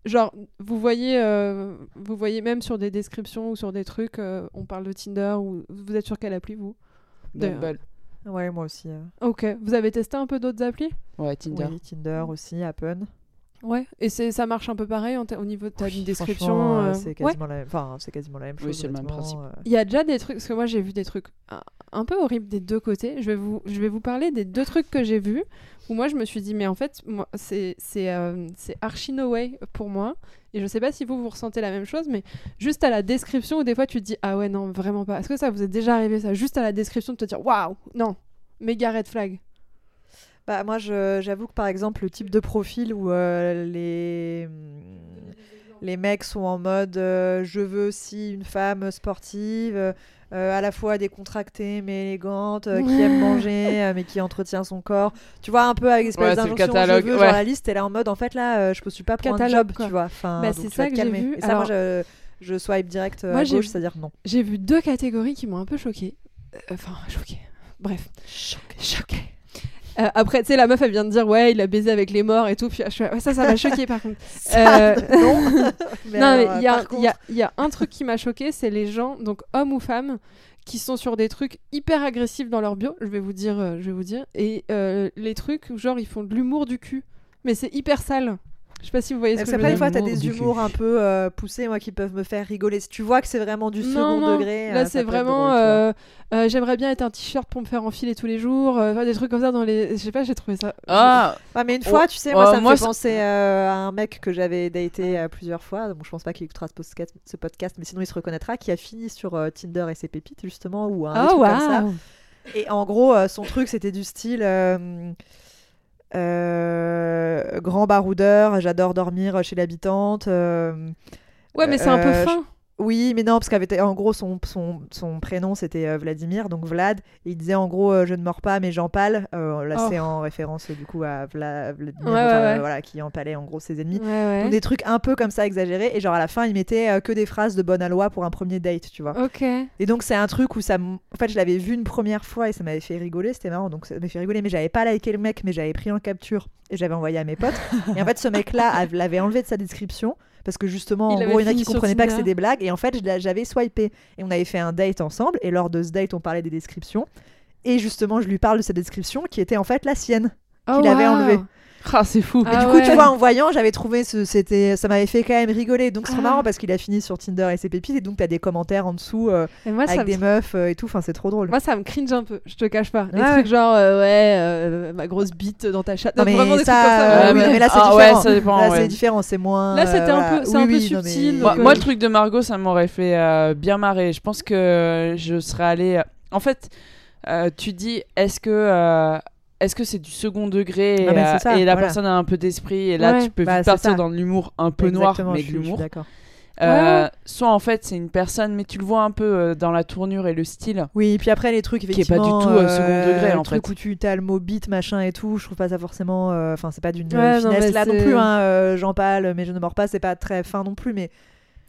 Genre, vous voyez, euh, vous voyez même sur des descriptions ou sur des trucs, euh, on parle de Tinder ou vous êtes sur quelle appli vous? Bumble. Ouais, moi aussi. euh. Ok. Vous avez testé un peu d'autres applis? Ouais, Tinder. Oui, Tinder aussi, Appen. Ouais. Et c'est ça marche un peu pareil au niveau de ta Oui, description. euh, euh, c'est ouais. quasiment, la même... enfin, c'est quasiment la même Oui, chose. c'est le même principe. euh. Il y a déjà des trucs, parce que moi j'ai vu des trucs un, un peu horribles des deux côtés. Je vais vous, je vais vous parler des deux trucs que j'ai vus où moi je me suis dit, mais en fait, c'est c'est euh, c'est archi no way pour moi. Et je sais pas si vous vous ressentez la même chose, mais juste à la description où des fois tu te dis, ah ouais, non, vraiment pas. Est-ce que ça vous est déjà arrivé ça Juste à la description de te dire, waouh, non, méga red flag. Bah, moi, je- j'avoue que par exemple, le type de profil où euh, les... les mecs sont en mode euh, je veux aussi une femme sportive, euh, euh, à la fois décontractée mais élégante, euh, qui aime manger euh, mais qui entretient son corps. Tu vois, un peu avec espèce Ouais, d'injonction je veux, ouais. genre la liste, et là en mode en fait là, euh, je postule pas pour un Catalogue, job, quoi. tu vois. Enfin, Bah, c'est ça que j'ai vu. Et ça, moi, Alors- je, je swipe direct Moi, gauche, vu- c'est-à-dire non. J'ai vu deux catégories qui m'ont un peu choquée. Enfin, choquée. Bref. Choquée. Euh, après, tu sais, la meuf, elle vient de dire, ouais, il a baisé avec les morts et tout. Puis je suis là, ouais, ça, ça m'a choquée par contre. Euh, non. Mais non, mais il y, a- y y un truc qui m'a choqué, c'est les gens, donc hommes ou femmes, qui sont sur des trucs hyper agressifs dans leur bio. Je vais vous dire, euh, je vais vous dire. Et euh, les trucs, genre, ils font de l'humour du cul. Mais c'est hyper sale. Je sais pas si vous voyez ce Parce que je veux qu'après, dire. des fois, t'as des humours un peu euh, poussés, moi, qui peuvent me faire rigoler. Si tu vois que c'est vraiment du Non, second non, degré, Là, euh, ça c'est vraiment. euh, euh, J'aimerais bien être un t-shirt pour me faire enfiler tous les jours. euh, des trucs comme ça dans les. Je sais pas, j'ai trouvé ça. Ah, Ouais, mais une Oh, fois, tu sais, moi, euh, ça me moi, fait penser euh, à un mec que j'avais daté euh, plusieurs fois. Bon, je pense pas qu'il écoutera ce podcast, ce podcast, mais sinon il se reconnaîtra, qui a fini sur euh, Tinder et ses pépites, justement, ou un des Oh, trucs comme ça. waouh! Et en gros, euh, son truc, c'était du style grand baroudeur, j'adore dormir chez l'habitante. euh, Ouais, mais c'est un peu Euh, fin. Oui, mais non, parce qu'en gros, son, son, son prénom c'était euh, Vladimir, donc Vlad. Et il disait en gros, euh, je ne mords pas, mais j'empale. Euh, là, Oh. c'est en référence euh, du coup à Vla- Vladimir, Ouais, ouais, enfin, ouais. voilà, qui empalait en gros ses ennemis. Ouais. Donc des trucs un peu comme ça exagérés. Et genre à la fin, il mettait que des phrases de bonne aloi pour un premier date, tu vois. Ok. Et donc c'est un truc où ça, m- en fait, je l'avais vu une première fois et ça m'avait fait rigoler, c'était marrant. Donc ça m'avait fait rigoler, mais j'avais pas liké le mec, mais j'avais pris en capture et j'avais envoyé à mes potes. et en fait, ce mec-là av- l'avait enlevé de sa description parce que justement, Il en gros, il y en a qui comprenaient pas que c'était des blagues. Et en fait, j'avais swipé et on avait fait un date ensemble. Et lors de ce date, on parlait des descriptions. Et justement, je lui parle de cette description qui était en fait la sienne. Oh, qu'il avait waouh. enlevé. Ah, c'est fou. Ah du coup, ouais. tu vois, en voyant, j'avais trouvé ce, c'était, ça m'avait fait quand même rigoler. Donc c'est trop Ah. marrant parce qu'il a fini sur Tinder et ses pépites, et donc t'as des commentaires en dessous euh, moi, avec me... des meufs euh, et tout. Enfin, c'est trop drôle. moi, ça me cringe un peu, je te cache pas. Des Ouais, trucs genre, euh, ouais, euh, ma grosse bite dans ta chatte. Non, mais vraiment des ça, trucs comme ça. euh, oui, mais là, c'est Ah ouais, différent. dépend. Là, ouais. c'est différent, c'est moins. Là, c'était euh, un peu- voilà. c'est Oui, un peu oui, non, mais- subtil, Moi, donc, moi, le truc de Margot, ça m'aurait fait bien marrer. Je pense que je serais allée. En fait, tu dis, est-ce que. Euh, est-ce que c'est du second degré et, Non, euh, ça, et la voilà. personne a un peu d'esprit et là Ouais. tu peux Bah, partir ça. dans de l'humour un peu noir mais de l'humour d'accord. Euh, Ouais. soit en fait c'est une personne mais tu le vois un peu euh, dans la tournure et le style Oui, puis après les trucs est pas du tout, euh, second degré, le en truc fait. où tu t'as le mot beat machin et tout, je trouve pas ça forcément. euh, Enfin, c'est pas d'une Ouais, euh, non, finesse là non plus. Hein, euh, J'en parle, mais je ne mords pas. C'est pas très fin non plus, mais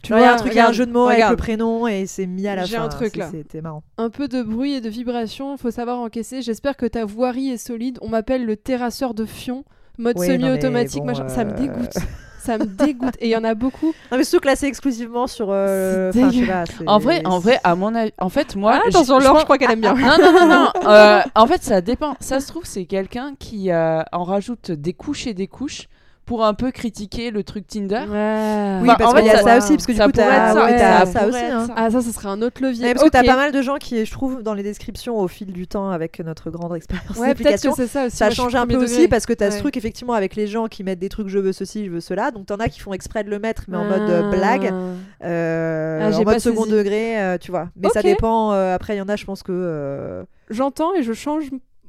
Tu genre, il y a vois, un truc, il y a un jeu de mots avec le prénom et c'est mis à la fin. J'ai un truc, c'est- là. C'était marrant. Un peu de bruit et de vibration, faut savoir encaisser. J'espère que ta voirie est solide. On m'appelle le terrasseur de fion, mode Oui, semi-automatique, bon, machin. Ça me euh, dégoûte. ça me dégoûte. Et il y en a beaucoup. Non, mais surtout que là, c'est exclusivement sur. euh, C'est enfin, je sais dégueu. pas, c'est- en vrai en vrai à mon avis en fait moi Ah, attention, je Laure, pense- je crois qu'elle aime bien. non non non non euh, en fait ça dépend ça se trouve c'est quelqu'un qui euh, en rajoute des couches et des couches pour un peu critiquer le truc Tinder Ouais. Oui, Enfin, parce qu'il y a ça- ça aussi, parce que du ça coup, t'as ça, ouais, ça aussi. hein. Ah, ça, ce serait un autre levier. Ouais, parce que t'as pas mal de gens qui, je trouve, dans les descriptions au fil du temps avec notre grande expérience Ouais, peut-être d'application, que c'est ça aussi. ça change un peu aussi parce que t'as ce truc effectivement avec les gens qui mettent des trucs je veux ceci, je veux cela. Donc t'en as qui font exprès de le mettre mais en mode euh, Ah. blague, euh, Ah, j'ai en pas mode second saisi. degré, euh, tu vois. Mais ça dépend. euh, après, il y en a, je pense que. J'entends et je change,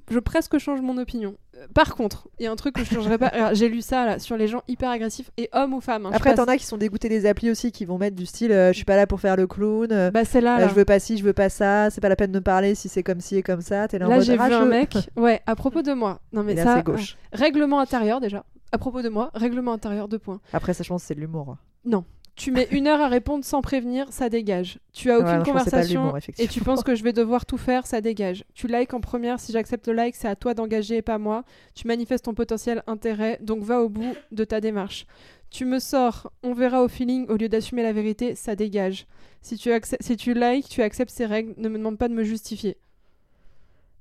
je presque change mon opinion. Par contre, il y a un truc que je changerais pas. J'ai lu ça là sur les gens hyper agressifs et hommes ou femmes. hein, Après, t'en as qui sont dégoûtés des applis aussi, qui vont mettre du style euh, je suis pas là pour faire le clown. euh, Bah c'est là. euh, là. je veux pas ci, je veux pas ça. C'est pas la peine de me parler si c'est comme ci et comme ça. Là, j'ai vu un rageux. mec. Ouais, à propos de moi. Non mais Et là, ça. gauche. euh, règlement intérieur déjà. À propos de moi, règlement intérieur deux points. Après, ça, je pense c'est de l'humour. Tu mets une heure à répondre sans prévenir, ça dégage. Tu as aucune conversation et tu penses que je vais devoir tout faire, ça dégage. Tu likes en première, si j'accepte le like, c'est à toi d'engager et pas moi. Tu manifestes ton potentiel intérêt, donc va au bout de ta démarche. Tu me sors, on verra au feeling au lieu d'assumer la vérité, ça dégage. Si tu, si tu likes, tu acceptes ces règles, ne me demande pas de me justifier.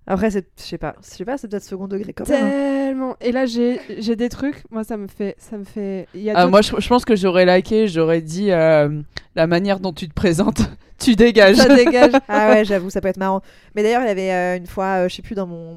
Après, c'est- je sais pas. Je sais pas, c'est peut-être second degré quand même. hein. Tellement. Et là, j'ai j'ai des trucs, moi ça me fait. Ça me fait... Il y a Ah, moi je, je pense que j'aurais liké j'aurais dit euh, la manière dont tu te présentes tu dégages Ça dégage. Ah ouais, j'avoue, ça peut être marrant. Mais d'ailleurs, il y avait euh, une fois, euh, je sais plus, dans mon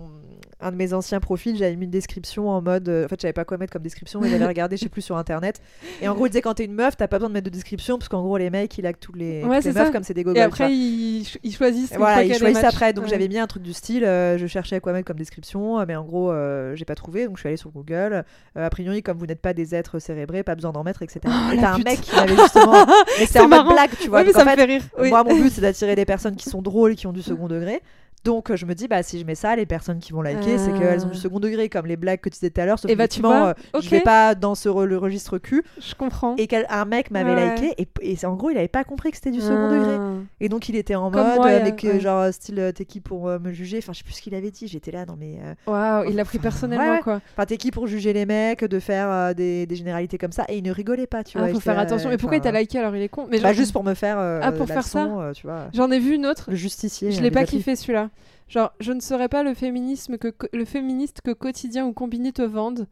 un de mes anciens profils, j'avais mis une description en mode. euh, en fait, je savais pas quoi mettre comme description, mais j'avais regardé, je sais plus, sur internet. Et en gros, il disait quand t'es une meuf, t'as pas besoin de mettre de description, parce qu'en gros, les mecs, ils laquent tous les, Ouais, toutes les c'est meufs ça. comme c'est des Et gogoles. après, tu vois. ils, choisissent. Et voilà, ils choisissent après. Donc Ouais. j'avais mis un truc du style, euh, je cherchais à quoi mettre comme description, euh, mais en gros, euh, j'ai pas trouvé, donc je suis allée sur Google. A priori, comme vous n'êtes pas des êtres cérébrés, pas besoin d'en mettre, etc. Oh, et t'as un mec qui avait justement. mais c'était en mode blague, tu vois. Ouais, Donc, en ça me fait, fait rire. Moi, mon but, c'est d'attirer des personnes qui sont drôles, qui ont du second degré. Donc, euh, je me dis, bah, si je mets ça, les personnes qui vont liker, c'est qu'elles ont du Ah. second degré, comme les blagues que tu disais tout à l'heure. Sauf Et bah, tu vois, euh, je vais pas dans ce re- le registre cul. Je comprends. Et qu'un mec m'avait Ouais. liké, et, et c'est- en gros, il avait pas compris que c'était du second degré. Ah. Et donc, il était en Comme mode, moi, euh, il y a- mais que, ouais. genre, style, euh, t'es qui pour euh, me juger? Enfin, je sais plus ce qu'il avait dit. J'étais là, mais. euh, Waouh, il l'a pris personnellement, ouais, quoi. Enfin, t'es qui pour juger les mecs, de faire euh, des, des généralités comme ça? Et il ne rigolait pas, tu Ah, vois. faut faire attention. Mais pourquoi il t'a liké alors Il est con? Mais Bah, juste pour me faire. euh, Ah, pour faire ça euh, tu vois. J'en ai vu une autre. Le justicier. Je euh, l'ai pas kiffé celui-là. Genre, je ne serais pas le féminisme que le féministe que quotidien ou combiné te vendent.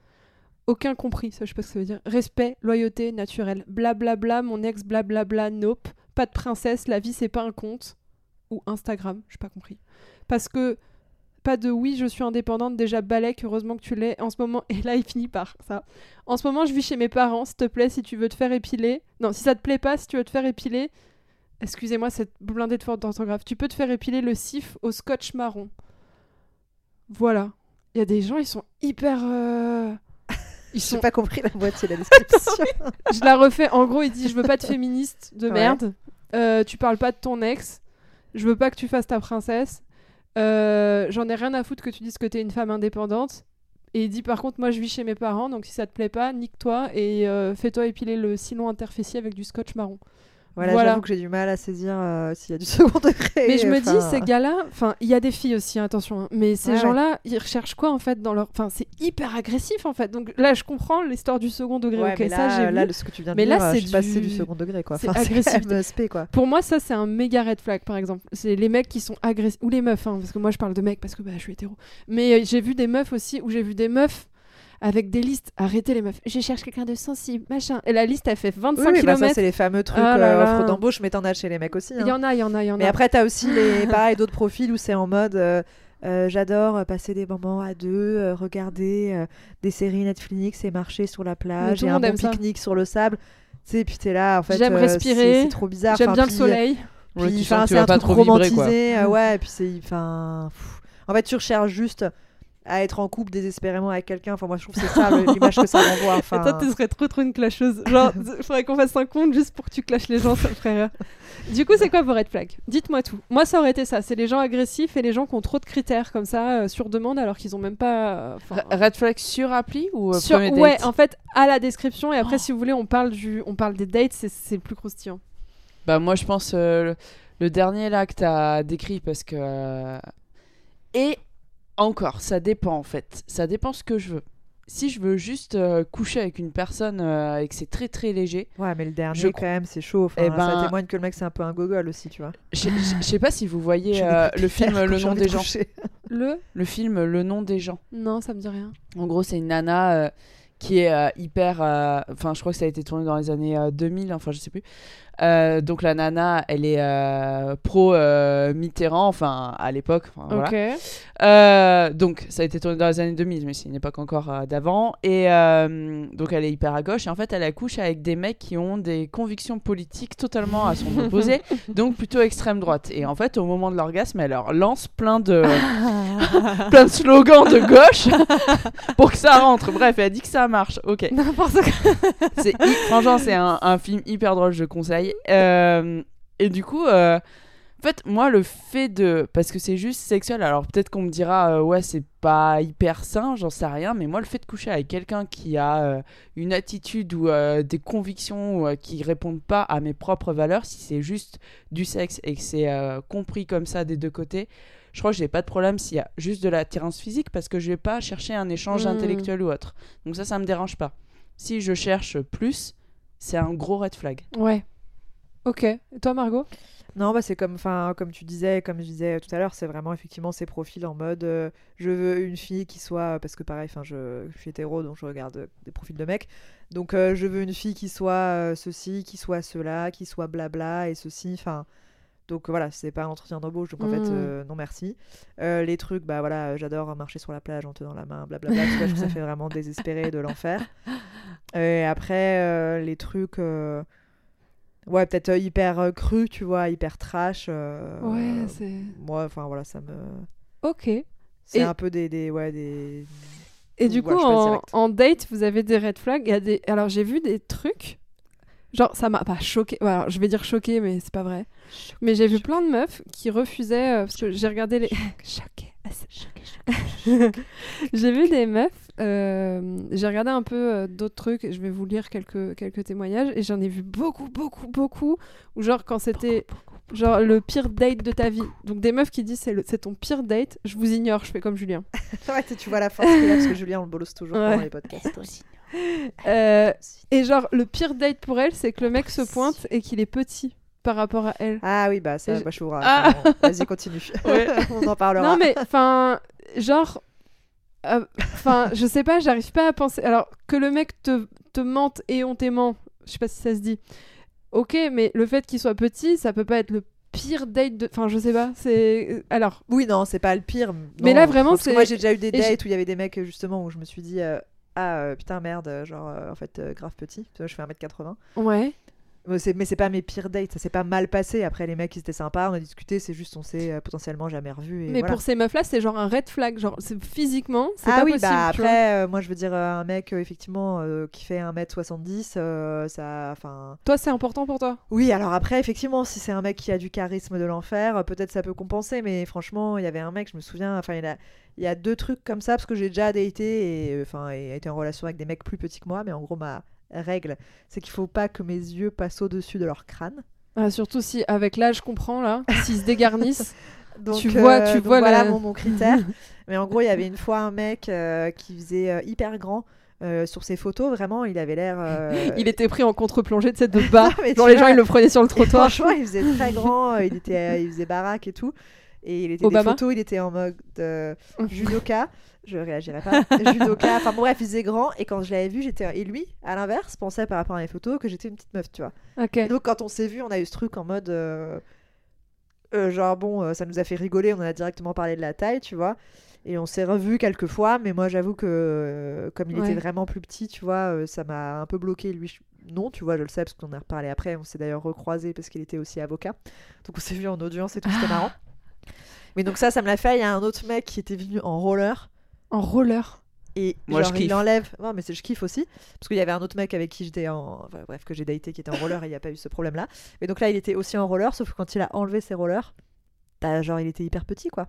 Aucun compris, ça je sais pas ce que ça veut dire. Respect, loyauté, naturel. Blablabla, mon ex, blablabla, nope. Pas de princesse, la vie c'est pas un conte. Ou Instagram, j'ai pas compris. Parce que pas de oui, je suis indépendante, déjà balèque, heureusement que tu l'es. En ce moment, et là il finit par ça. En ce moment, je vis chez mes parents, s'il te plaît, si tu veux te faire épiler. Non, si ça te plaît pas, si tu veux te faire épiler, Excusez-moi, cette blindée de faute d'orthographe. Tu peux te faire épiler le cif au scotch marron. Voilà. Il y a des gens, ils sont hyper. euh, Ils sont. pas compris la moitié de la description. Je la refais. En gros, il dit Je veux pas de féministe de Ouais. merde. Euh, tu parles pas de ton ex. Je veux pas que tu fasses ta princesse. Euh, J'en ai rien à foutre que tu dises que t'es une femme indépendante. Et il dit par contre, moi je vis chez mes parents, donc si ça te plaît pas, nique-toi et euh, fais-toi épiler le sillon interfécier avec du scotch marron. Voilà, Voilà. j'avoue que j'ai du mal à saisir euh, s'il y a du second degré. Mais je me dis, ces gars-là, enfin, il y a des filles aussi, hein, attention, hein, mais ces Ouais, gens-là, ils recherchent quoi en fait dans leur. Enfin, c'est hyper agressif en fait. Donc là, je comprends l'histoire du second degré, ouais, mais ça là, j'ai là, ce que tu viens de Mais dire, euh, c'est du- second degré, quoi. c'est Enfin, spé, quoi. Pour moi, ça, c'est un méga red flag, par exemple. C'est les mecs qui sont agressifs. Ou les meufs, hein, parce que moi, je parle de mecs parce que bah, je suis hétéro. Mais euh, j'ai vu des meufs aussi, où j'ai vu des meufs avec des listes. Arrêtez les meufs. Je cherche quelqu'un de sensible, machin. Et la liste, elle fait 25 Oui, oui, bah ça, km. c'est les fameux trucs Ah là euh, là. offre d'embauche, mais t'en as chez les mecs aussi. Il y hein. en a, il y en a, il y en Mais a. après, t'as aussi les, pareil, d'autres profils où c'est en mode euh, euh, j'adore passer des moments à deux, euh, regarder euh, des séries Netflix et marcher sur la plage et un bon pique-nique sur le sable. Tu sais, puis t'es là, en fait. J'aime euh, respirer, c'est- trop bizarre. J'aime bien le puis, soleil. Ouais, puis, tu enfin, sens que tu c'est un truc trop vibrer, romantisé. euh, ouais, et puis c'est. Enfin. En fait, tu recherches juste à être en couple désespérément avec quelqu'un. Enfin, moi, je trouve que c'est ça l'image que ça renvoie. Enfin, Et toi, tu serais trop trop une clasheuse. Genre, il faudrait qu'on fasse un compte juste pour que tu clashes les gens, ça me ferait rire. Du coup, c'est quoi vos red flags? Dites-moi tout. Moi, ça aurait été ça. C'est les gens agressifs et les gens qui ont trop de critères comme ça euh, sur demande alors qu'ils ont même pas. euh, Red flag sur appli ou euh, sur- date ouais, en fait, à la description et après, Oh. si vous voulez, on parle du, on parle des dates, c'est le plus croustillant. Bah moi je pense euh, le, le dernier là que t'as décrit parce que euh, et encore ça dépend en fait ça dépend ce que je veux si je veux juste euh, coucher avec une personne euh, et que c'est très très léger Ouais, mais le dernier, Je quand même, c'est chaud. Enfin, Eh Ça ben- témoigne que le mec, c'est un peu un gogol aussi, tu vois. je sais pas si vous voyez euh, le film Le nom des de gens. Le le film Le nom des gens Non, ça me dit rien. En gros, c'est une nana euh, qui est euh, hyper. euh, Enfin, je crois que ça a été tourné dans les années euh, 2000, enfin, je sais plus. Euh, donc, la nana, elle est euh, pro euh, Mitterrand, enfin, à l'époque. enfin, voilà. Ok. Donc, ça a été tourné dans les années 2000, mais c'est une époque encore d'avant. Et donc, elle est hyper à gauche. Et en fait, elle accouche avec des mecs qui ont des convictions politiques totalement à son opposé, donc plutôt extrême droite. Et en fait, au moment de l'orgasme, elle leur lance plein de, plein de slogans de gauche pour que ça rentre. Bref, elle dit que ça marche. Ok. N'importe quoi. C'est franchement, c'est un, un film hyper drôle, je conseille. Euh, et du coup, euh, en fait, moi, le fait de. Parce que c'est juste sexuel, alors peut-être qu'on me dira, euh, ouais, c'est pas hyper sain, j'en sais rien, mais moi, le fait de coucher avec quelqu'un qui a une attitude ou des convictions qui répondent pas à mes propres valeurs, si c'est juste du sexe et que c'est compris comme ça des deux côtés. Je crois que j'ai pas de problème s'il y a juste de l'attirance physique parce que je vais pas chercher un échange Mm. intellectuel ou autre. Donc ça, ça me dérange pas. Si je cherche plus, c'est un gros red flag. Ouais. Ok. Et toi, Margot? Non, bah c'est comme, enfin, comme tu disais, comme je disais tout à l'heure, c'est vraiment effectivement ces profils en mode euh, je veux une fille qui soit, parce que pareil, enfin, je, je suis hétéro donc je regarde des profils de mecs, donc euh, je veux une fille qui soit euh, ceci, qui soit cela, qui soit blabla et ceci, enfin. Donc voilà, c'est pas un entretien d'embauche, donc en fait, Mm. euh, non merci. Les trucs, bah voilà, j'adore marcher sur la plage en tenant la main, blablabla, trouve que ça fait vraiment désespéré de l'enfer. Et après, les trucs, ouais, peut-être euh, hyper euh, cru, tu vois, hyper trash. euh, Ouais, c'est. Moi, enfin voilà, ça me. Ok. C'est Et- un peu des, des, ouais, des. Et du coup, en, date, vous avez des red flags. Y a des... Alors, j'ai vu des trucs. Genre, ça m'a pas choqué. Ouais, alors, je vais dire choqué, mais c'est pas vrai. Mais j'ai vu plein de meufs qui refusaient. euh, parce que j'ai regardé les. choqué. J'ai vu des meufs. Euh, j'ai regardé un peu euh, d'autres trucs. Je vais vous lire quelques, quelques témoignages. Et j'en ai vu beaucoup, beaucoup, beaucoup. Ou genre, quand c'était. Genre le pire date de ta vie. Donc des meufs qui disent c'est le- c'est ton pire date, je vous ignore, je fais comme Julien. ouais, tu vois la force qu'il a, parce que Julien, on le bolosse toujours Ouais. pendant les podcasts. Euh, et genre, le pire date pour elle, c'est que le mec se pointe et qu'il est petit par rapport à elle. Ah oui, bah ça, bah, je. Ah. Vas-y, continue. Ouais. on en parlera. Non, mais enfin, genre, euh, enfin, je sais pas, j'arrive pas à penser. Alors, que le mec te, te mente et on t'aimant, je sais pas si ça se dit. Ok, mais le fait qu'il soit petit, ça peut pas être le pire date de. Enfin, je sais pas, c'est. Alors, Oui, non, c'est pas le pire. Mais là, vraiment, c'est- Moi, j'ai déjà eu des dates où il y avait des mecs, justement, où je me suis dit. euh, ah euh, putain merde euh, genre euh, en fait euh, grave petit je fais 1m80 ouais. Mais c'est- pas mes pires dates ça s'est pas mal passé après les mecs ils étaient sympas on a discuté c'est juste on s'est euh, potentiellement jamais revu et Mais voilà. pour ces meufs-là, c'est genre un red flag. Genre, physiquement, c'est ah pas oui possible. bah après euh, moi je veux dire euh, un mec euh, effectivement qui fait 1m70 euh, ça enfin Toi, c'est important pour toi? oui alors après effectivement si c'est un mec qui a du charisme de l'enfer peut-être ça peut compenser mais franchement il y avait un mec je me souviens enfin il a il y a deux trucs comme ça parce que j'ai déjà daté et enfin et été en relation avec des mecs plus petits que moi mais en gros ma règle c'est qu'il faut pas que mes yeux passent au-dessus de leur crâne Ah, surtout si, avec l'âge, je comprends là, s'ils se dégarnissent. Donc, Tu vois- tu donc vois voilà la- mon, mon critère. Mais en gros, il y avait une fois un mec euh, qui faisait euh, hyper grand euh, sur ses photos. Vraiment, il avait l'air. euh, Il était pris en contre-plongée, tu sais, de bas. Genre, les gens, ils le prenaient sur le et trottoir. Franchement, il faisait très grand. euh, il, était, euh, il faisait baraque et tout. Et il était Obama des photos, il était en mode euh, judoka. Je réagirais pas. Judoka, enfin bon, bref, il faisait grand. Et quand je l'avais vu, j'étais. Et lui, à l'inverse, pensait par rapport à mes photos que j'étais une petite meuf, tu vois. Donc, quand on s'est vu, on a eu ce truc en mode. euh, euh, genre, bon, euh, ça nous a fait rigoler, on a directement parlé de la taille, tu vois. Et on s'est revus quelques fois, mais moi, j'avoue que comme il Ouais. était vraiment plus petit, tu vois, ça m'a un peu bloqué. Lui, je- non, tu vois, je le sais parce qu'on a reparlé après. On s'est d'ailleurs recroisé parce qu'il était aussi avocat. Donc, on s'est vu en audience et tout, c'était marrant. Mais donc, ça, ça me l'a fait. Il y a un autre mec qui était venu en roller. En roller. Et Moi, genre, je il kiffe. enlève. Non, mais c'est- je kiffe aussi. Parce qu'il y avait un autre mec avec qui j'étais en. enfin, bref, que j'ai daté qui était en roller et il n'y a pas eu ce problème-là. Et donc là, il était aussi en roller, sauf que quand il a enlevé ses rollers, t'as- genre, il était hyper petit, quoi.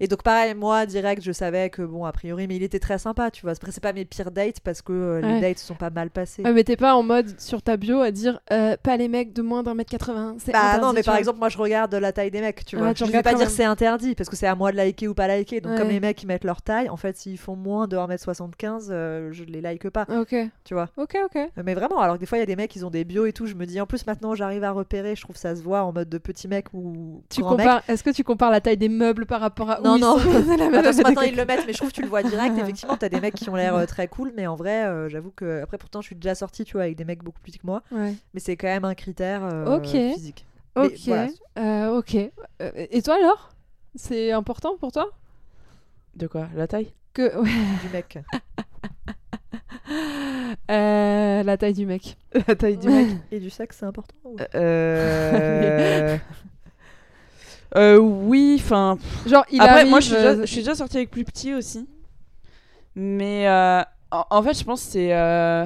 Et donc, pareil, moi, direct, je savais que, bon, a priori, mais il était très sympa, tu vois. Après, c'est pas mes pires dates parce que euh, Ouais. les dates sont pas mal passées. Ouais, mais t'es pas en mode sur ta bio à dire euh, pas les mecs de moins d'un mètre 80. C'est Bah interdit, non, mais par vois. exemple, moi je regarde la taille des mecs, tu Ah, vois. tu je vais pas dire c'est interdit parce que c'est à moi de liker ou pas liker. Donc, comme les mecs qui mettent leur taille, en fait, s'ils font moins de 1m75, euh, je les like pas, Ok, tu vois. ok, ok. Mais vraiment, alors que des fois, il y a des mecs, ils ont des bios et tout. Je me dis, en plus, maintenant, j'arrive à repérer. Je trouve ça se voit en mode de petit mec ou Tu compares, est-ce que tu compares la taille des meubles par rapport à Non, non. même Attends, chose. maintenant, ils le mettent, mais je trouve que tu le vois direct. Effectivement, t'as des mecs qui ont l'air euh, très cool, mais en vrai, euh, j'avoue que. Après, pourtant, je suis déjà sortie, tu vois, avec des mecs beaucoup plus petits que moi. Ouais. Mais c'est quand même un critère euh, Ok. physique. Mais Ok, voilà. euh, ok. Euh, et toi alors? C'est important pour toi? De quoi? La taille? Que ouais. Du mec. Euh, la taille du mec. La taille du mec Et du sexe, c'est important ou- Euh... euh, oui, enfin. Genre il Après, arrive, moi, je suis, déjà, euh, je suis déjà sortie avec plus petit aussi. Mais euh, en, en fait, je pense que c'est. euh,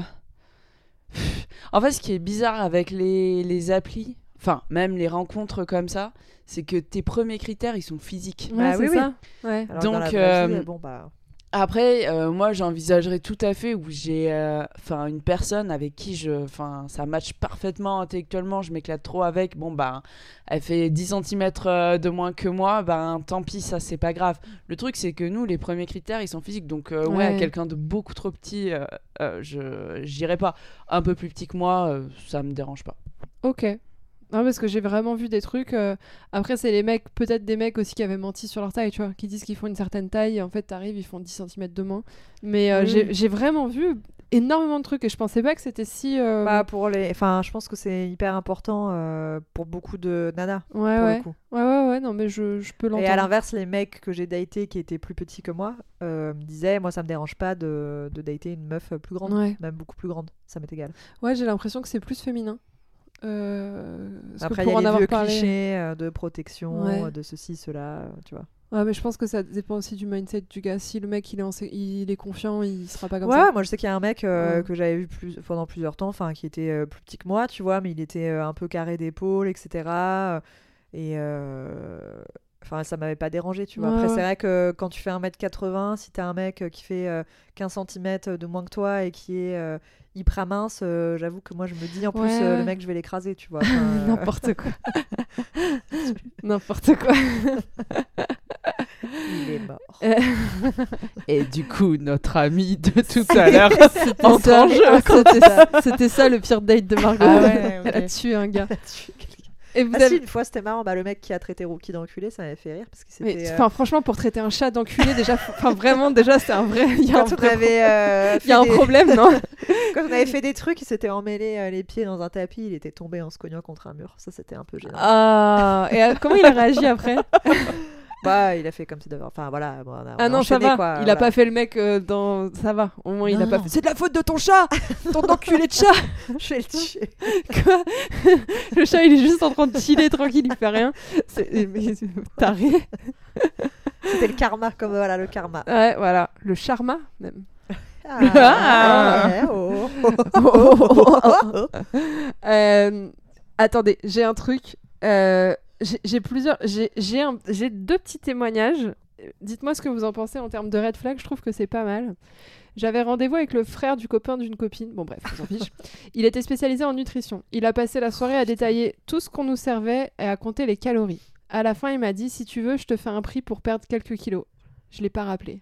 En fait, ce qui est bizarre avec les, les applis, enfin, même les rencontres comme ça, c'est que tes premiers critères, ils sont physiques. Ouais, Bah c'est oui, oui. ça. Ouais. Alors, dans la Donc, vraie vie, bon, bah. Après, euh, moi, j'envisagerais tout à fait où j'ai euh, une personne avec qui je, enfin, ça match parfaitement intellectuellement, je m'éclate trop avec. Bon, bah, elle fait 10 cm de moins que moi, ben tant pis, ça c'est pas grave. Le truc, c'est que nous, les premiers critères, ils sont physiques. Donc, euh, ouais, Ouais. quelqu'un de beaucoup trop petit, euh, euh, je j'irai pas. Un peu plus petit que moi, euh, ça me dérange pas. Ok. Non, parce que j'ai vraiment vu des trucs. euh, Après, c'est les mecs, peut-être des mecs aussi qui avaient menti sur leur taille, tu vois, qui disent qu'ils font une certaine taille et en fait, t'arrives, ils font 10 cm de moins. Mais euh, Oui. j'ai- j'ai vraiment vu énormément de trucs et je pensais pas que c'était si. euh, Bah, pour les... Enfin, je pense que c'est hyper important euh, pour beaucoup de nanas, ouais, pour ouais. coup. Ouais, ouais, ouais, non, mais je, je peux Et l'entendre. à l'inverse, les mecs que j'ai datés qui étaient plus petits que moi euh, me disaient Moi, ça me dérange pas de, de dater une meuf plus grande, Ouais. même beaucoup plus grande, ça m'est égal. Ouais, j'ai l'impression que c'est plus féminin. Euh, Après, il y a en les vieux parlé- clichés euh, de protection, Ouais. euh, de ceci, cela, tu vois. Ouais, mais je pense que ça dépend aussi du mindset du gars. Si le mec il est, en il est confiant, il sera pas comme ouais, ça. moi je sais qu'il y a un mec euh, Ouais. que j'avais vu plus, pendant plusieurs temps, enfin qui était euh, plus petit que moi, tu vois, mais il était un peu carré d'épaule, etc. Et enfin, ça m'avait pas dérangé, tu vois. Ouais, Après, ouais. c'est vrai que quand tu fais 1m80, si t'as un mec euh, qui fait euh, 15 cm de moins que toi et qui est euh, hyper mince, euh, j'avoue que moi je me dis en plus, Ouais, euh, le mec, je vais l'écraser, tu vois. Enfin, euh, N'importe quoi. N'importe quoi. il est mort. Euh, Et du coup, notre ami de tout à l'heure entre ça, en jeu. c'était ça, c'était ça le pire date de Margot. Ah ouais, ok. Elle a tué un gars. Il a tué quelqu'un. Et vous Ah si, avez... une fois c'était marrant, bah, le mec qui a traité Rookie d'enculé, ça m'avait fait rire parce que c'était. euh, franchement, pour traiter un chat d'enculé, déjà, enfin, vraiment, déjà, c'est un vrai. Il y a un, on avait euh, il y a fait un des- problème, non Quand on avait fait des trucs, il s'était emmêlé euh, les pieds dans un tapis, il était tombé en se cognant contre un mur. Ça, c'était un peu gênant. Ah, et comment il a réagi après? Bah, il a fait comme si de... Enfin, voilà. bon, on a- on Ah a non, ça enchaîné, va. quoi, il a voilà. pas fait le mec euh, dans. Ça va. Au moins, il a pas Non. fait. C'est de la faute de ton chat Ton enculé de chat Je vais le tuer. Quoi? Le chat, il est juste en train de chiller tranquille, il fait rien. C'est mais c'est taré. C'était le karma, comme voilà, le karma. Ouais, voilà. Le charma, même. Ah, ouais, oh. Euh, attendez, j'ai un truc. Euh, j'ai plusieurs. J'ai deux petits témoignages. Dites-moi ce que vous en pensez en termes de red flag. Je trouve que c'est pas mal. J'avais rendez-vous avec le frère du copain d'une copine. Bon, bref, on fiche. Il était spécialisé en nutrition. Il a passé la soirée à détailler tout ce qu'on nous servait et à compter les calories. À la fin, il m'a dit Si tu veux, je te fais un prix pour perdre quelques kilos. Je l'ai pas rappelé.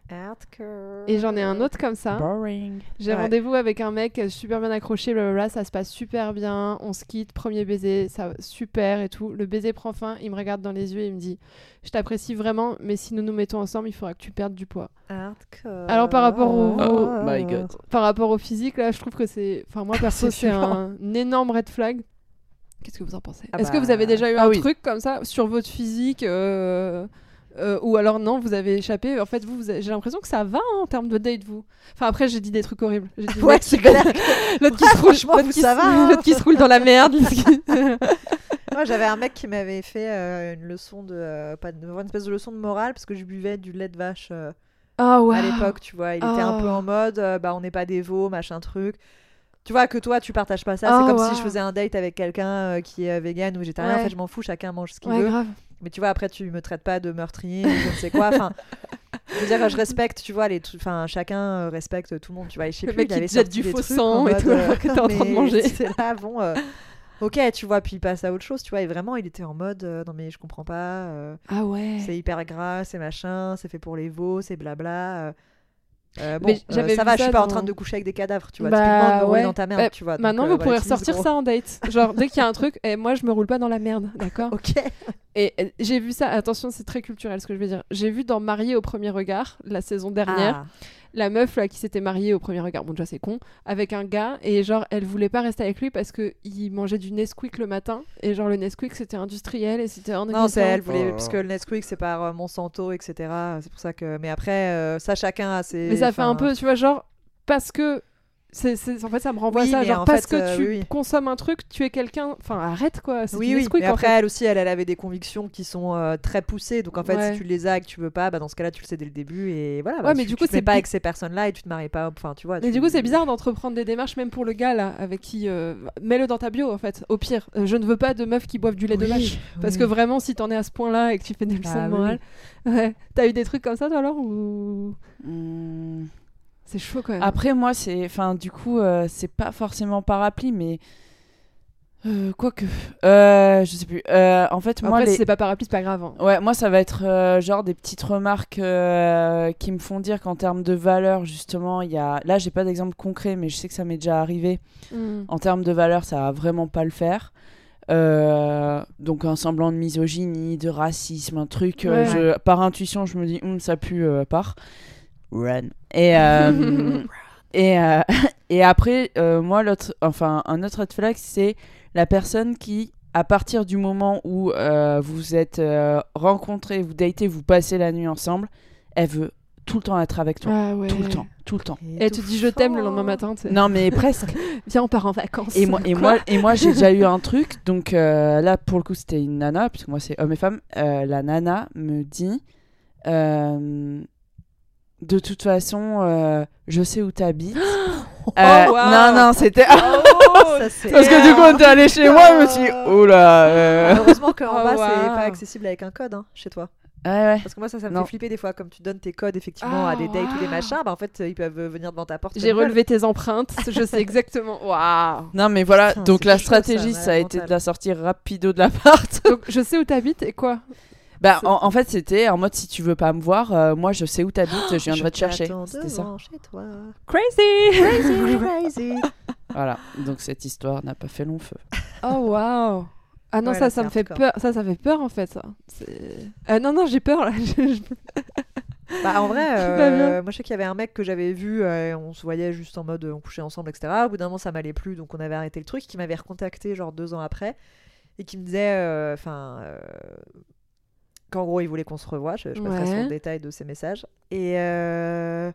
Et j'en ai un autre comme ça. Boring. J'ai Ouais. rendez-vous avec un mec super bien accroché, blablabla, ça se passe super bien, on se quitte, premier baiser, ça super et tout. Le baiser prend fin, il me regarde dans les yeux et il me dit Je t'apprécie vraiment, mais si nous nous mettons ensemble, il faudra que tu perdes du poids. Hardcore. Alors, par rapport au- Oh my God. Par rapport au physique, là, je trouve que c'est. Enfin, moi perso, C'est un énorme red flag. Qu'est-ce que vous en pensez? Ah Est-ce que bah, vous avez déjà eu ah un oui. truc comme ça sur votre physique euh, euh, ou alors non, vous avez échappé. En fait, vous, vous avez- j'ai l'impression que ça va hein, en termes de date, vous. Enfin, après, j'ai dit des trucs horribles. J'ai dit, Ouais, c'est clair. L'autre qui se roule, l'autre qui, ça se- va, hein. l'autre qui se roule dans la merde. Moi, j'avais un mec qui m'avait fait euh, une leçon de. euh, pas de, une espèce de leçon de morale parce que je buvais du lait de vache euh, Ah ouais. à l'époque, tu vois. Il était un peu Ah. en mode, euh, bah, on n'est pas des veaux, machin truc. Tu vois, que toi, tu partages pas ça. C'est comme si je faisais un date avec quelqu'un euh, qui est vegan ou végétarien. En Ouais. fait, je m'en fous, chacun mange ce qu'il Ouais, veut. grave. Mais tu vois, après, tu me traites pas de meurtrier je ne sais quoi. Enfin, je veux dire, je respecte, tu vois, les. Enfin, chacun euh, respecte tout le monde, tu vois. Et je sais Le plus, mec il avait jette du faux sang en et tout, euh, que t'es en train de manger. C'est là, bon. euh, Ok, tu vois, puis il passe à autre chose, tu vois. Et vraiment, il était en mode, euh, non mais je comprends pas. Ah ouais. c'est hyper gras, c'est machin, c'est fait pour les veaux, c'est blabla. Euh. Bon, euh, ça va, je suis pas en train de coucher avec des cadavres, tu vois. Bah, Typiquement, ouais. dans ta merde, Bah, tu vois. donc, Maintenant, euh, vous pourrez ressortir ça en date. Genre, dès qu'il y a un truc, et moi, je me roule pas dans la merde, d'accord Ok. Et euh, j'ai vu ça, attention, c'est très culturel ce que je vais dire. J'ai vu dans Marié au premier regard, la saison dernière, Ah. la meuf là qui s'était mariée au premier regard, bon déjà c'est con, avec un gars, et genre elle voulait pas rester avec lui parce que il mangeait du Nesquik le matin, et genre le Nesquik c'était industriel et c'était un Non, c'est elle voulait, Oh. parce que le Nesquik c'est par euh, Monsanto, etc. C'est pour ça que. Mais après, euh, ça chacun a ses. Mais ça fait un peu, tu vois, genre, parce que. C'est, c'est- en fait, ça me renvoie Oui, à ça. Genre, parce fait, que euh, tu oui. consommes un truc, tu es quelqu'un. Enfin, arrête quoi. C'est Oui, du oui. En après, fait. elle aussi, elle, elle avait des convictions qui sont euh, très poussées. Donc en fait, Ouais. si tu les as et que tu veux pas, bah, dans ce cas-là, tu le sais dès le début. Et voilà. Ouais, bah, mais tu, du coup, c'est pas avec ces personnes-là et tu te maries pas. Enfin, tu vois. Mais tu- du coup, c'est bizarre d'entreprendre des démarches, même pour le gars là, avec qui. euh, Mets-le dans ta bio en fait. Au pire, Euh, je ne veux pas de meufs qui boivent du lait de Oui, vache. Parce que vraiment, si t'en es à ce point-là et que tu fais des leçons Ah, de morale. Ouais. T'as eu des trucs comme ça toi alors ou. Hmm. C'est chaud quand même. Après, moi, c'est. Enfin, du coup, euh, c'est pas forcément par appli, mais. Euh, Quoique. Euh, je sais plus. Euh, en fait, moi, Après, les... si c'est pas parapluie, c'est pas grave. hein. Ouais, moi ça va être euh, genre des petites remarques qui me font dire qu'en termes de valeur, justement, il y a. Là, j'ai pas d'exemple concret, mais je sais que ça m'est déjà arrivé. Mm. En termes de valeur, ça va vraiment pas le faire. Donc un semblant de misogynie, de racisme, un truc. Ouais. je, par intuition, je me dis, Hum, ça pue, part. Run. Et, euh, et, euh, et après, euh, moi, l'autre, enfin, un autre red flag, c'est la personne qui, à partir du moment où euh, vous êtes euh, rencontrés, vous datez, vous passez la nuit ensemble, elle veut tout le temps être avec toi. Ah ouais. Tout le temps, tout le temps. Et elle te dit je t'aime le lendemain matin. Non, mais presque. Viens, on part en vacances. Et moi, et moi, et moi j'ai déjà eu un truc. Donc euh, là, pour le coup, c'était une nana, puisque moi, c'est homme et femme. Euh, la nana me dit euh, De toute façon, euh, je sais où t'habites. Euh, wow. Non, non, c'était. Oh, Parce que du coup, on était allé chez moi, je me suis dit Oh là euh. Heureusement qu'en Oh, bas, c'est wow. pas accessible avec un code hein, chez toi. Ouais, ouais. Parce que moi, ça, ça me Non. fait flipper des fois. Comme tu donnes tes codes effectivement à Ah, des dates ou des wow. machins, bah en fait, ils peuvent venir devant ta porte. J'ai veulent. relevé tes empreintes. je sais exactement. Waouh. Non, mais voilà, Putain, donc la chaud, ça, stratégie, ça, a été de la sortir rapido de l'appart. Donc, je sais où t'habites et quoi? Bah, en, en fait, c'était en mode si tu veux pas me voir, euh, moi je sais où t'habites, je viendrai te Je chercher. t'attends C'était ça. devant chez toi. Crazy. Crazy, crazy. Voilà, donc cette histoire n'a pas fait long feu. Oh waouh. Ah non, Ouais, ça, là, ça me fait peur. Ça, ça fait peur en fait. Ça. Euh, non, non, j'ai peur là. Bah, en vrai, euh, moi je sais qu'il y avait un mec que j'avais vu, euh, on se voyait juste en mode on couchait ensemble, etc. Au bout d'un moment, ça m'allait plus, donc on avait arrêté le truc. Qui m'avait recontacté genre deux ans après et qui me disait, euh, enfin, euh, qu'en gros il voulait qu'on se revoie. Je, je passerai sur le détail de ses messages. Et, euh,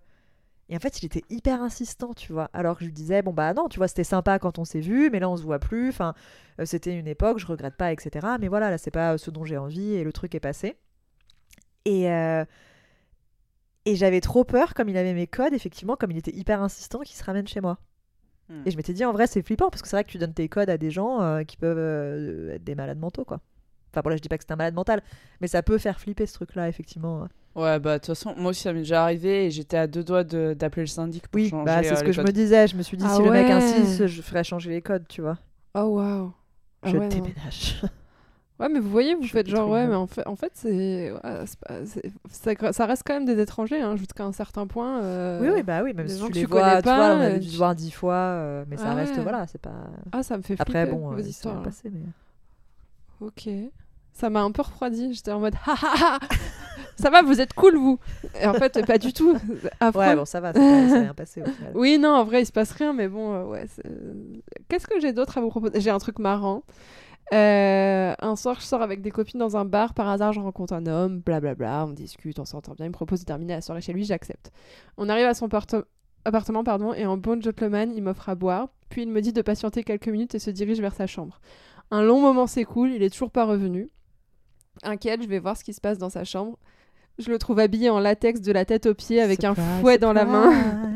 et en fait, il était hyper insistant, tu vois. Alors que je lui disais, bon bah non, tu vois, c'était sympa quand on s'est vu, mais là on se voit plus. Enfin, euh, c'était une époque, je regrette pas, etc. Mais voilà, là c'est pas ce dont j'ai envie et le truc est passé. Et euh, et j'avais trop peur, comme il avait mes codes, effectivement, comme il était hyper insistant, qu'il se ramène chez moi. Hmm. Et je m'étais dit, en vrai, c'est flippant, parce que c'est vrai que tu donnes tes codes à des gens euh, qui peuvent euh, être des malades mentaux, quoi. Enfin, bon, là, je dis pas que c'est un malade mental, mais ça peut faire flipper ce truc-là, effectivement. Ouais, bah de toute façon, moi aussi ça m'est déjà arrivé et j'étais à deux doigts de- d'appeler le syndic pour Oui, changer bah, c'est euh, ce que je codes. me disais. Je me suis dit, Ah si le mec insiste, je ferais changer les codes, tu vois. Oh waouh. Ah je ouais, déménage. Ouais, mais vous voyez, vous Je faites genre, ouais, mais en fait, en fait c'est, ouais, c'est c'est- ça, ça reste quand même des étrangers, hein, jusqu'à un certain point. euh, Oui, oui, bah oui, même si gens tu les tu vois, connais tu vois, on a euh, dû tu- voir dix fois, euh, mais ça reste, ouais. voilà, c'est pas. Ah, ça me fait flipper, Après, bon, vos euh, ça histoires. va là. passer, mais. Ok. Ça m'a un peu refroidi. J'étais en mode, ha ha ha Ça va, vous êtes cool, vous Et en fait, pas du tout. Affreux. Ouais, bon, ça va, c'est pas- c'est rien passé au final. Oui, non, en vrai, il se passe rien, mais bon, euh, ouais. c'est- Qu'est-ce que j'ai d'autre à vous proposer? J'ai un truc marrant. Euh, un soir, je sors avec des copines dans un bar. Par hasard, je rencontre un homme, blablabla. On discute, on s'entend bien. Il me propose de terminer la soirée chez lui, j'accepte. On arrive à son appartement, pardon, et en bon gentleman, il m'offre à boire. Puis il me dit de patienter quelques minutes et se dirige vers sa chambre. Un long moment s'écoule, il est toujours pas revenu. Inquiète, je vais voir ce qui se passe dans sa chambre. Je le trouve habillé en latex de la tête aux pieds avec un fouet dans la main.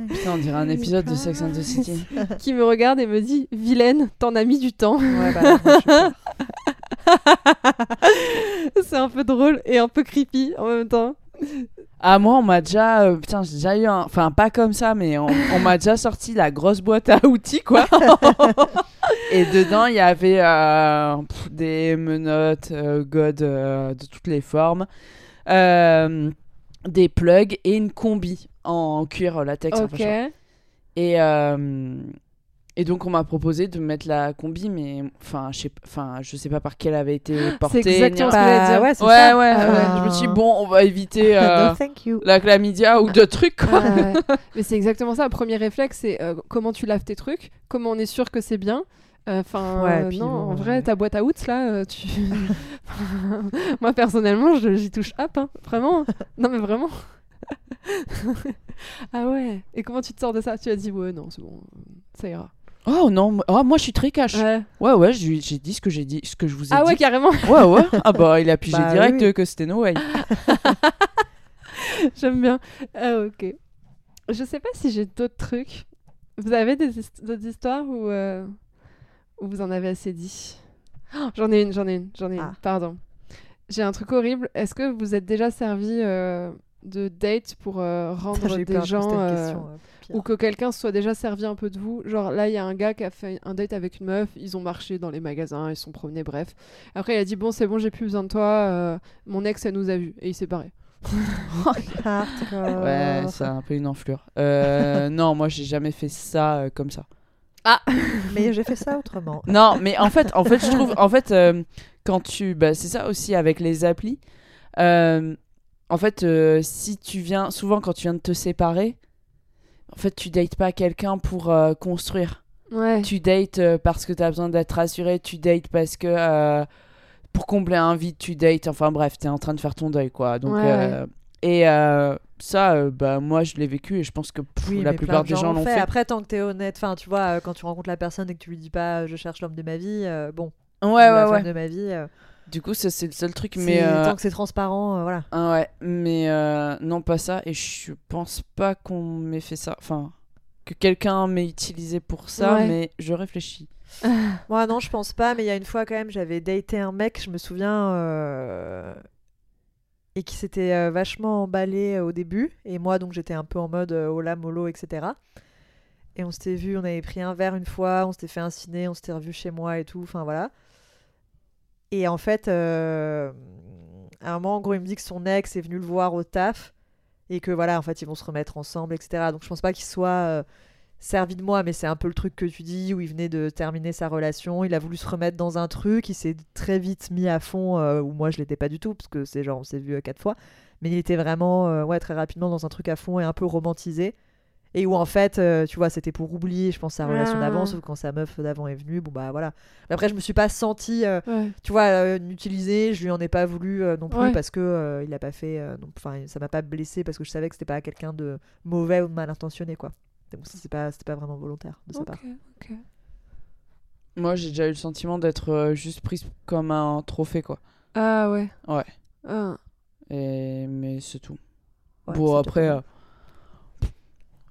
Putain, on dirait un épisode de Sex and the City. qui me regarde et me dit Vilaine, t'en as mis du temps. Ouais, bah, c'est un peu drôle et un peu creepy en même temps. Ah, moi, on m'a déjà. euh, putain, j'ai déjà eu un. Enfin, pas comme ça, mais on, on m'a déjà sorti la grosse boîte à outils, quoi. Et dedans, il y avait euh, pff, des menottes, euh, God euh, de toutes les formes, des plugs et une combi en cuir latex. enfin, ok. genre. Et, et donc, on m'a proposé de mettre la combi, mais enfin, je sais, enfin, je sais pas par quelle avait été portée. C'est exactement ce que dire. Ouais, Ouais, ça. ouais, Ah ouais. Je me suis dit, bon, on va éviter euh, No, thank you. la chlamydia ou d'autres trucs, quoi. Ah ouais. Mais c'est exactement ça. Le premier réflexe, c'est euh, comment tu laves tes trucs, comment on est sûr que c'est bien. Enfin, euh, puis non, bon, en vrai, ouais. ta boîte à outils là, tu. Moi personnellement, j'y touche hop, hein. vraiment. Non mais vraiment. ah ouais. Et comment tu te sors de ça? Tu as dit ouais, non, c'est bon, ça ira. Oh non, moi- oh, moi je suis très cash. Ouais. Ouais, ouais, j'ai dit ce que j'ai dit, ce que je vous ai Ah ouais, dit. carrément. Ouais, ouais. Ah bah, il a pigé Bah direct oui. euh, que c'était no way. J'aime bien. Ah, ok. Je sais pas si j'ai d'autres trucs. Vous avez des hist- d'autres histoires ou euh, ou vous en avez assez dit? Oh, J'en ai une, j'en ai une, j'en ai une. Ah. Pardon. J'ai un truc horrible. Est-ce que vous êtes déjà servi euh, de date pour euh, rendre des peur gens pire. ou que quelqu'un se soit déjà servi un peu de vous Genre là, il y a un gars qui a fait un date avec une meuf. Ils ont marché dans les magasins, ils se sont promenés, bref. Après, il a dit bon, c'est bon, j'ai plus besoin de toi. euh, mon ex, elle nous a vus et il s'est barré. Hardcore. Ouais, c'est un peu une enflure. Euh, non, moi j'ai jamais fait ça euh, comme ça. Mais j'ai fait ça autrement. Non, mais en fait, en fait, je trouve, en fait, euh, quand tu, bah, c'est ça aussi avec les applis. Euh, en fait, euh, si tu viens, souvent quand tu viens de te séparer, en fait, tu dates pas quelqu'un pour euh, construire. Ouais. Tu dates euh, parce que tu as besoin d'être rassuré, tu dates parce que euh, pour combler un vide, tu dates. Enfin bref, tu es en train de faire ton deuil, quoi. Donc, Ouais, Et ça, bah, moi, je l'ai vécu et je pense que pff, Oui, la plupart des de gens l'ont fait. Après, tant que t'es honnête, enfin, tu vois, quand tu rencontres la personne et que tu lui dis pas je cherche l'homme de ma vie, bon, Ouais, ou ouais, la ouais. femme de ma vie, Du coup, ça, c'est le seul truc. Mais, euh, tant que c'est transparent, euh, voilà. ah ouais, mais euh, non, pas ça. Et je pense pas qu'on m'ait fait ça. Enfin, que quelqu'un m'ait utilisé pour ça, Ouais. mais je réfléchis. Moi, non, je pense pas, mais il y a une fois quand même, j'avais daté un mec, je me souviens, et qui s'était vachement emballé au début. Et moi, donc, j'étais un peu en mode hola, mollo, etc. Et on s'était vu, on avait pris un verre une fois, on s'était fait un ciné, on s'était revu chez moi et tout, enfin voilà. Et en fait, euh, à un moment, il me dit que son ex est venu le voir au taf et que voilà, en fait, ils vont se remettre ensemble, etc. Donc, je pense pas qu'il soit euh, servi de moi, mais c'est un peu le truc que tu dis où il venait de terminer sa relation, il a voulu se remettre dans un truc, il s'est très vite mis à fond, euh, où moi je l'étais pas du tout, parce que c'est genre on s'est vu quatre fois, mais il était vraiment ouais, très rapidement dans un truc à fond et un peu romantisé. Et où en fait, euh, tu vois, c'était pour oublier, je pense, sa relation Ah. d'avant, sauf quand sa meuf d'avant est venue, bon bah voilà. Mais après, je me suis pas sentie, euh, Ouais. tu vois, euh, utilisée, je lui en ai pas voulu euh, non plus Ouais. parce que euh, il a pas fait, euh, enfin, ça m'a pas blessé parce que je savais que c'était pas quelqu'un de mauvais ou de mal intentionné, quoi. Donc c'est pas, c'était pas vraiment volontaire de sa part. Ok, ok. Moi, j'ai déjà eu le sentiment d'être euh, juste prise comme un trophée, quoi. Ah ouais. Ouais. Ah. Et... Mais c'est tout. Ouais, bon, après.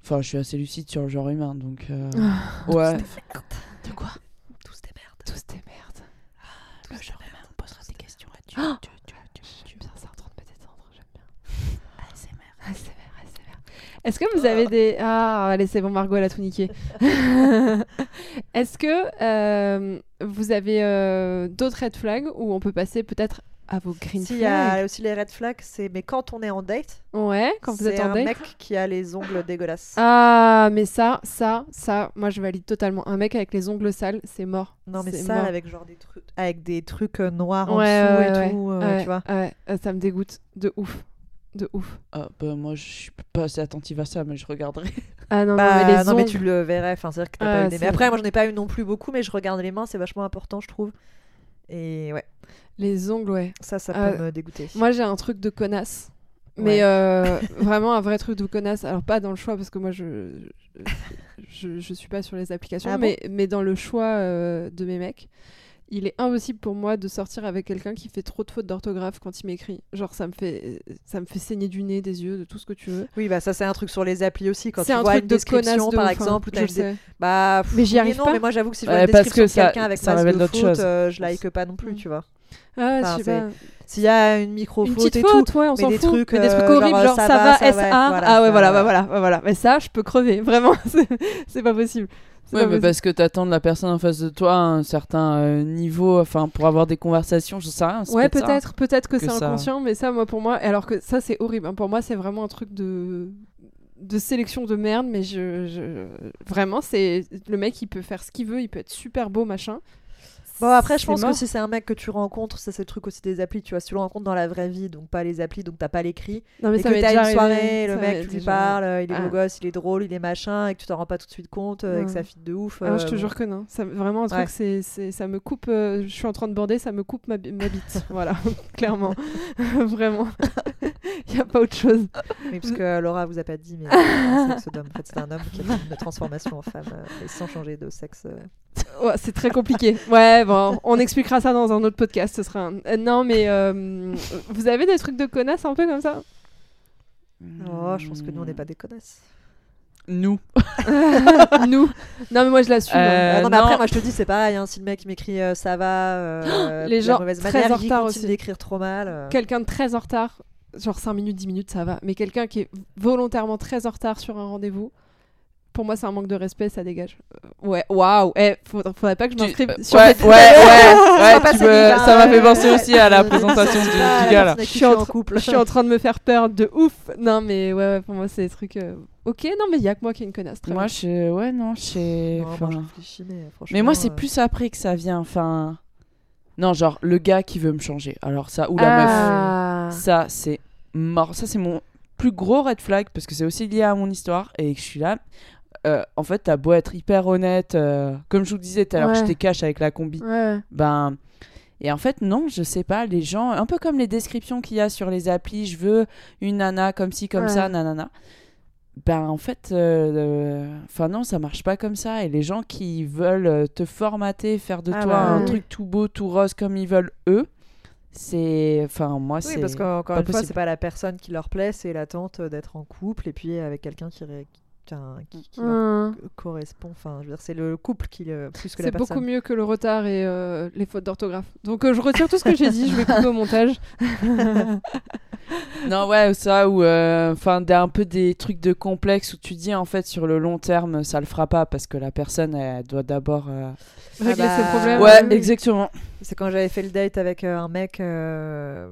Enfin, je suis assez lucide sur le genre humain, donc. euh, Ah. ouais. De quoi Tous des merdes. Tous des merdes. Le genre humain, on posera des questions là-dessus. Ah J'aime bien ça en train de détendre, j'aime bien. ASMR, ASMR. Est-ce que vous avez des... Ah, allez, c'est bon, Margot, elle a tout niqué. Est-ce que euh, vous avez euh, d'autres red flags où on peut passer peut-être à vos green S'il y a flags aussi les red flags, c'est mais quand on est en date, Ouais, quand vous êtes c'est en un date. mec qui a les ongles dégueulasses. Ah, mais ça, ça, ça, moi je valide totalement. Un mec avec les ongles sales, c'est mort. non mais c'est ça mort. avec genre des trucs avec des trucs euh, noirs en Ouais, dessous ouais, et ouais, tout, euh, ouais, tu vois. ouais, euh, ça me dégoûte de ouf. De ouf. Ah, bah, moi, je suis pas assez attentive à ça, mais je regarderai. Ah non, Bah, non, mais les non mais tu le verrais, enfin c'est que t'as Ah, pas eu des... c'est- Mais après moi j'en ai pas eu non plus beaucoup, mais je regarde les mains, c'est vachement important je trouve. Et ouais, les ongles, ouais. ça ça peut Ah, me dégoûter. Moi j'ai un truc de connasse. Ouais. Mais euh, vraiment un vrai truc de connasse. Alors pas dans le choix parce que moi je je, je suis pas sur les applications, Ah bon mais, mais dans le choix euh, de mes mecs, il est impossible pour moi de sortir avec quelqu'un qui fait trop de fautes d'orthographe quand il m'écrit. Genre ça me fait ça me fait saigner du nez, des yeux, de tout ce que tu veux. Oui bah ça c'est un truc sur les applis aussi quand C'est tu un vois truc une de connasse description de par ouf, hein. exemple où dé- sais. Bah Mais j'y arrive non, pas. mais moi j'avoue que si je vois Ouais, une parce description que de ça- quelqu'un avec ça de choses. euh, je like pas non plus, Mm. tu vois. Ah, Enfin, je sais pas. S'il y a une micro Une faute et faute, tout, ouais, on mais s'en des fout. trucs, mais des trucs euh, horribles, genre, genre ça ça va, SA. va, voilà, ah ouais, voilà, voilà, bah voilà. Mais ça, je peux crever, vraiment. c'est- pas possible. Ouais, pas mais possible. parce que t'attends de la personne en face de toi à un certain euh, niveau, enfin, pour avoir des conversations, je sais rien. Ouais, peut-être ça. peut-être, peut-être que, Que c'est ça- inconscient, mais ça, moi, pour moi, alors que ça, c'est horrible. hein. Pour moi, c'est vraiment un truc de de sélection de merde, mais je, je... vraiment, c'est le mec, il peut faire ce qu'il veut, il peut être super beau, machin. Bon, après, je pense mort. que si c'est un mec que tu rencontres, ça c'est le truc aussi des applis, tu vois. Si tu le rencontres dans la vraie vie, donc pas les applis, donc t'as pas l'écrit, Non, mais et ça que t'as une soirée, le mec, tu lui parles, euh, il est Ah. beau gosse, il est drôle, il est machin, et que tu t'en rends pas tout de suite compte, euh, et que ça fit de ouf. Ah, je euh, te bon. jure que non. Ça, vraiment, un truc, Ouais. c'est, c'est- ça me coupe. euh, je suis en train de bander, ça me coupe ma bite. voilà, clairement. vraiment. Il n'y a pas autre chose. Oui, parce que Laura vous a pas dit, mais c'est un sexe d'homme. En fait, c'est un homme qui a fait une transformation en femme, euh, sans changer de sexe. euh. Ouais, c'est très compliqué. Ouais, bon, on expliquera ça dans un autre podcast. Ce sera un- euh, non, mais euh, vous avez des trucs de connasse un peu comme ça? Oh, je pense que nous, on n'est pas des connasses. Nous. Nous. Non, mais moi je l'assume. hein. Euh, Ah non, mais non. après, moi, je te dis, c'est pareil. hein, si le mec m'écrit euh, ça va, euh, Les gens mauvaise très manière, en retard aussi. d'écrire trop mal. euh. Quelqu'un de très en retard, genre 5 minutes, 10 minutes, ça va. Mais quelqu'un qui est volontairement très en retard sur un rendez-vous, pour moi c'est un manque de respect, ça dégage. Euh, ouais, waouh. Eh, faudrait, faudrait pas que je Tu- m'inscrive euh, sur ouais, ouais, ouais, ouais, tu gars, ça m'a fait penser aussi à la présentation du, du gars là. Je suis tu en couple. Je suis en train de me faire peur de ouf. Non, mais ouais, ouais pour moi c'est des trucs. euh, Ok, non, mais il y a que moi qui ai une connasse. Très Moi, bien. je. Ouais, non, je enfin, moi, je réfléchis, mais franchement. Mais moi, c'est euh, plus après que ça vient. Enfin. Non, genre, le gars qui veut me changer. Alors, ça, ou la Ah. meuf. Ça, c'est mort. Ça, c'est mon plus gros red flag parce que c'est aussi lié à mon histoire et que je suis là. Euh, en fait, t'as beau être hyper honnête, euh, comme je vous disais tout à l'heure, je t'ai cash avec la combi. Ouais. Ben. Et en fait, non, je sais pas, les gens, un peu comme les descriptions qu'il y a sur les applis, je veux une nana comme ci, comme Ouais. ça, nanana. Ben, en fait, euh, enfin non, ça marche pas comme ça. Et les gens qui veulent te formater, faire de Ah toi bah un truc tout beau, tout rose comme ils veulent eux, c'est. Enfin, moi, Oui, c'est. parce qu'encore une fois, c'est pas la personne qui leur plaît, c'est l'attente d'être en couple et puis avec quelqu'un qui, ré- qui, enfin, qui- qui leur Hum. correspond. Enfin, je veux dire, c'est le couple qui le plus que la C'est beaucoup personne. mieux que le retard et euh, les fautes d'orthographe. Donc euh, je retire tout ce que j'ai dit, je vais couper au montage. Non, ouais, ou ça, ou. euh, Enfin, des- un peu des trucs de complexe où tu dis, en fait, sur le long terme, ça le fera pas parce que la personne, elle doit d'abord. euh, Régler bah, ses problèmes. Ouais, oui. exactement. C'est quand j'avais fait le date avec euh, un mec. euh,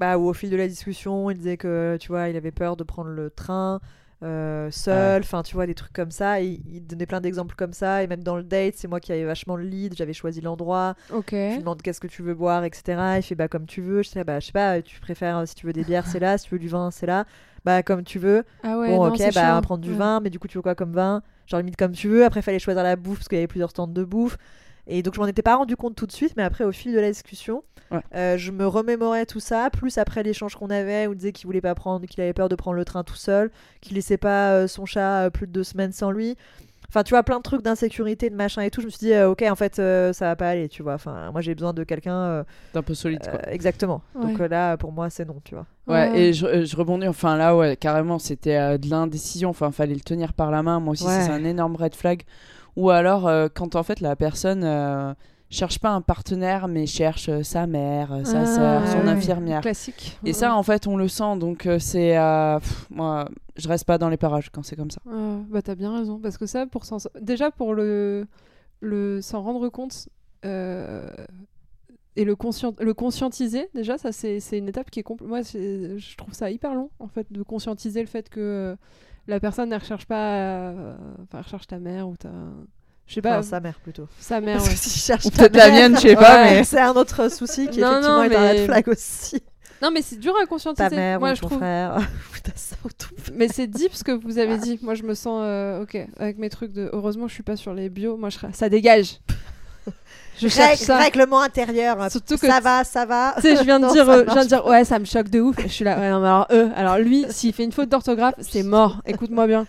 Bah, où au fil de la discussion, il disait que, tu vois, il avait peur de prendre le train euh, seul, enfin, tu vois, des trucs comme ça. Il donnait plein d'exemples comme ça. Et même dans le date, c'est moi qui avais vachement le lead, j'avais choisi l'endroit. Ok. Je lui demande qu'est-ce que tu veux boire, etc. Il fait bah comme tu veux. Je sais, bah, je sais pas, tu préfères, euh, si tu veux des bières, c'est là. Si tu veux du vin, c'est là. Bah, comme tu veux. Ah ouais, bon, non, ok, bah, on va prendre du Ouais. vin, mais du coup, tu veux quoi comme vin? Genre, limite comme tu veux. Après, il fallait choisir la bouffe parce qu'il y avait plusieurs stands de bouffe. Et donc, je m'en étais pas rendu compte tout de suite, mais après, au fil de la discussion, Ouais. euh, je me remémorais tout ça. Plus après l'échange qu'on avait, où il disait qu'il voulait pas prendre, qu'il avait peur de prendre le train tout seul, qu'il laissait pas euh, son chat euh, plus de deux semaines sans lui. Enfin, tu vois, plein de trucs d'insécurité, de machin et tout. Je me suis dit, euh, ok, en fait, euh, ça va pas aller, tu vois. Enfin, moi, j'ai besoin de quelqu'un. euh, C'est un peu solide, quoi. exactement. Donc Ouais. euh, là, pour moi, c'est non, tu vois. Ouais, et je, je rebondis, enfin là, ouais, carrément, c'était euh, de l'indécision, enfin, fallait le tenir par la main. Moi aussi, Ouais. c'est un énorme red flag. Ou alors, euh, quand en fait la personne, euh, cherche pas un partenaire, mais cherche euh, sa mère, euh, sa Ah, sœur, son infirmière. Classique. Et ça, en fait, on le sent. Donc, euh, c'est. moi, je reste pas dans les parages quand c'est comme ça. Ah, bah t'as bien raison parce que ça pour déjà pour le le s'en rendre compte et le conscient le conscientiser déjà ça c'est une étape qui est moi je trouve ça hyper long en fait de conscientiser le fait que la personne ne recherche pas à- enfin elle recherche ta mère ou ta je sais pas Enfin, sa mère plutôt. sa mère Parce ouais. que si je cherche Ou ta peut-être la mienne, je sais pas, ouais, mais. c'est un autre souci qui Non, effectivement non, est un mais- red flag aussi. non mais c'est dur à Ta conscientiser mère moi ou je ton trouve frère ta mais c'est deep ce que vous avez dit moi je me sens euh, ok avec mes trucs de heureusement je suis pas sur les bio moi je serais- ça dégage je cherche ça règlement intérieur. Surtout que ça va, ça va. Tu sais, je viens de Non, dire, euh, je viens de dire, ouais, ça me choque de ouf. Je suis là, ouais, non, mais alors eux, alors lui, s'il fait une faute d'orthographe, c'est mort. Écoute-moi bien.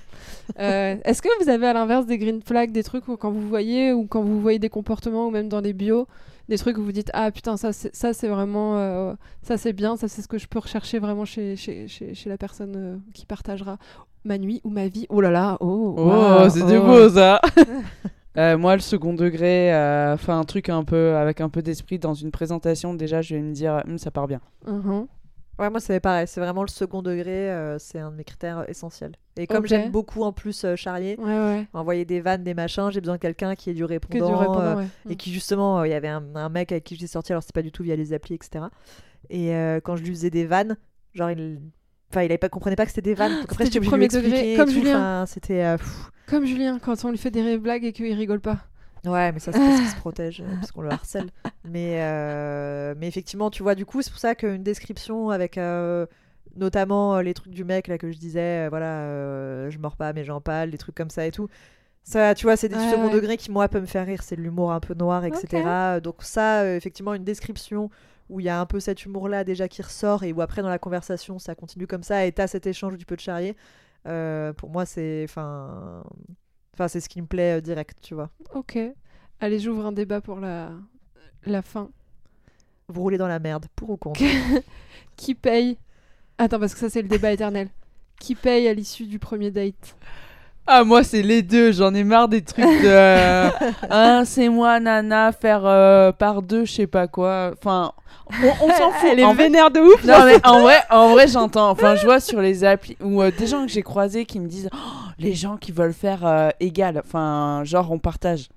Euh, Est-ce que vous avez à l'inverse des green flags, des trucs où quand vous voyez ou quand vous voyez des comportements ou même dans les bios, des trucs où vous dites ah putain ça c'est ça c'est vraiment euh, ça c'est bien, ça c'est ce que je peux rechercher vraiment chez chez, chez, chez la personne euh, qui partagera ma nuit ou ma vie? Oh là là, oh. Oh, c'est oh. du beau ça. Euh, moi, le second degré, euh, enfin un truc un peu avec un peu d'esprit dans une présentation, déjà, je vais me dire, Hum, ça part bien. Mhm. Ouais, moi c'est pareil, c'est vraiment le second degré, euh, c'est un de mes critères essentiels. Et comme j'aime beaucoup en plus euh, Ouais ouais. envoyer des vannes, des machins, j'ai besoin de quelqu'un qui est du Que répondant. du répondant, euh, ouais. et qui justement, euh, il y avait un, un mec avec qui j'étais sorti, alors c'est pas du tout via les applis, etc. Et euh, quand je lui faisais des vannes, genre il. Enfin, il pas, comprenait pas que c'était des vannes. Donc après, C'était j'étais obligée de lui premier degré, expliquer et comme Julien. C'était. euh. Comme Julien quand on lui fait des blagues et qu'il rigole pas. Ouais, mais ça, c'est parce qu'il se protège, euh, parce qu'on le harcèle. Mais, euh, mais effectivement, tu vois, du coup, c'est pour ça qu'une description avec euh, notamment les trucs du mec, là, que je disais, voilà, euh, je mords pas, mais j'en parle, des trucs comme ça et tout. Ça, tu vois, c'est des Ouais, second ouais. degrés qui, moi, peuvent me faire rire. C'est de l'humour un peu noir, etc. Donc, ça, effectivement, une description où il y a un peu cet humour-là déjà qui ressort et où après, dans la conversation, ça continue comme ça et t'as cet échange où tu peux te charrier. euh, pour moi, c'est. Enfin. Enfin, c'est ce qui me plaît euh, direct, tu vois. Ok. Allez, j'ouvre un débat pour la, la fin. Vous roulez dans la merde, pour ou contre? Qui paye? Attends, parce que ça, c'est le débat éternel. Qui paye à l'issue du premier date? Ah, moi, c'est les deux. J'en ai marre des trucs de. euh, Hein, c'est moi, Nana, faire euh, par deux, je sais pas quoi. Enfin, on, on s'en fout. Elle est En vénère de ouf Non, mais en vrai, en vrai j'entends. Enfin, je vois sur les applis ou euh, des gens que j'ai croisés qui me disent Oh, les gens qui veulent faire euh, égal. Enfin, genre, on partage.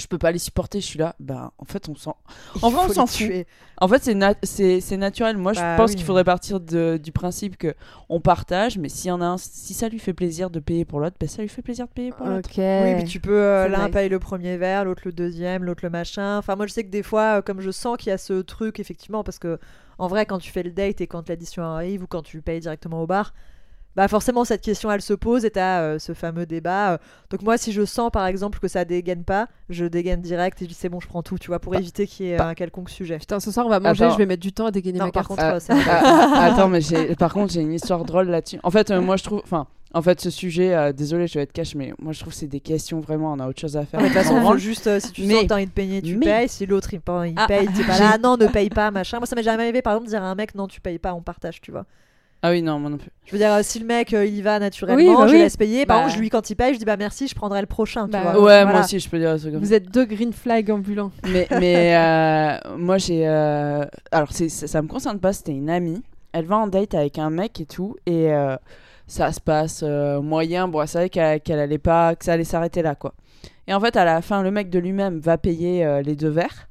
Je peux pas les supporter, je suis là. Bah, en fait, on s'en. En vrai, on s'en fout. En fait, c'est nat- c'est c'est naturel. Moi, je Bah pense oui. qu'il faudrait partir de- du principe que on partage, mais s'il y en a un, si ça lui fait plaisir de payer pour l'autre, bah, ça lui fait plaisir de payer pour l'autre. Ok. Oui, mais tu peux, euh, l'un nice. paye le premier verre, l'autre le deuxième, l'autre le machin. Enfin, moi, je sais que des fois, euh, comme je sens qu'il y a ce truc, effectivement, parce que en vrai, quand tu fais le date et quand l'addition arrive ou quand tu payes directement au bar, bah forcément, cette question, elle se pose et t'as euh, ce fameux débat. euh. Donc, moi, si je sens, par exemple, que ça dégaine pas, je dégaine direct et je dis c'est bon, je prends tout, tu vois, pour Pas- éviter qu'il y ait pas- un quelconque sujet. Putain, ce soir, on va manger, Attends. je vais mettre du temps à dégainer Non, ma par carte. contre, euh, c'est attends, mais j'ai, par contre, j'ai une histoire drôle là-dessus. En fait, euh, moi, je trouve, enfin, en fait, ce sujet, euh, désolé, je vais être cash, mais moi, je trouve que c'est des questions vraiment, on a autre chose à faire. De toute façon, juste, euh, si tu Mais- sens que t'as envie de payer, tu mais- payes. Si l'autre il, il Ah, paye, t'es pas là, non, ne paye pas, machin. Moi, ça m'est jamais arrivé, par exemple, de dire à un mec, non, tu payes pas, on partage, tu vois. Ah oui, non, moi non plus. Je veux dire, euh, si le mec euh, il y va naturellement, Oui, bah je oui. laisse payer. Par Bah. contre, je lui, quand il paye, je dis bah merci, je prendrai le prochain. tu Bah, vois. ouais, Voilà. moi aussi, je peux dire un truc comme ça. Vous êtes deux green flags ambulants. Mais, mais euh, moi, j'ai. euh, Alors, ça, ça me concerne pas, c'était une amie. Elle va en date avec un mec et tout, et euh, ça se passe euh, moyen. Bon, c'est vrai qu'elle, allait pas, que ça allait s'arrêter là, quoi. Et en fait, à la fin, le mec de lui-même va payer euh, les deux verres,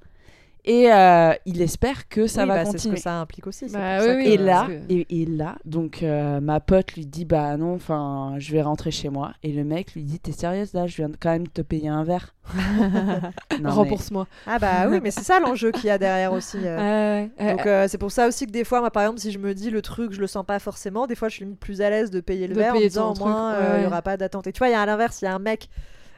et euh, il espère que ça Oui, va bah, c'est ce continuer. que ça implique aussi. Bah pour oui, ça oui, que- Et là, que- et, et là, donc euh, ma pote lui dit bah non, enfin, je vais rentrer chez moi. Et le mec lui dit t'es sérieuse là, je viens quand même te payer un verre. Mais- Rembourse-moi. Ah bah oui, mais c'est ça l'enjeu qu'il y a derrière aussi. euh. Donc euh, c'est pour ça aussi que des fois, moi par exemple, si je me dis le truc, je le sens pas forcément, des fois je suis plus à l'aise de payer le De verre en payer disant ton au moins truc, il ouais. y aura pas d'attente. Et tu vois, il y a à l'inverse, il y a un mec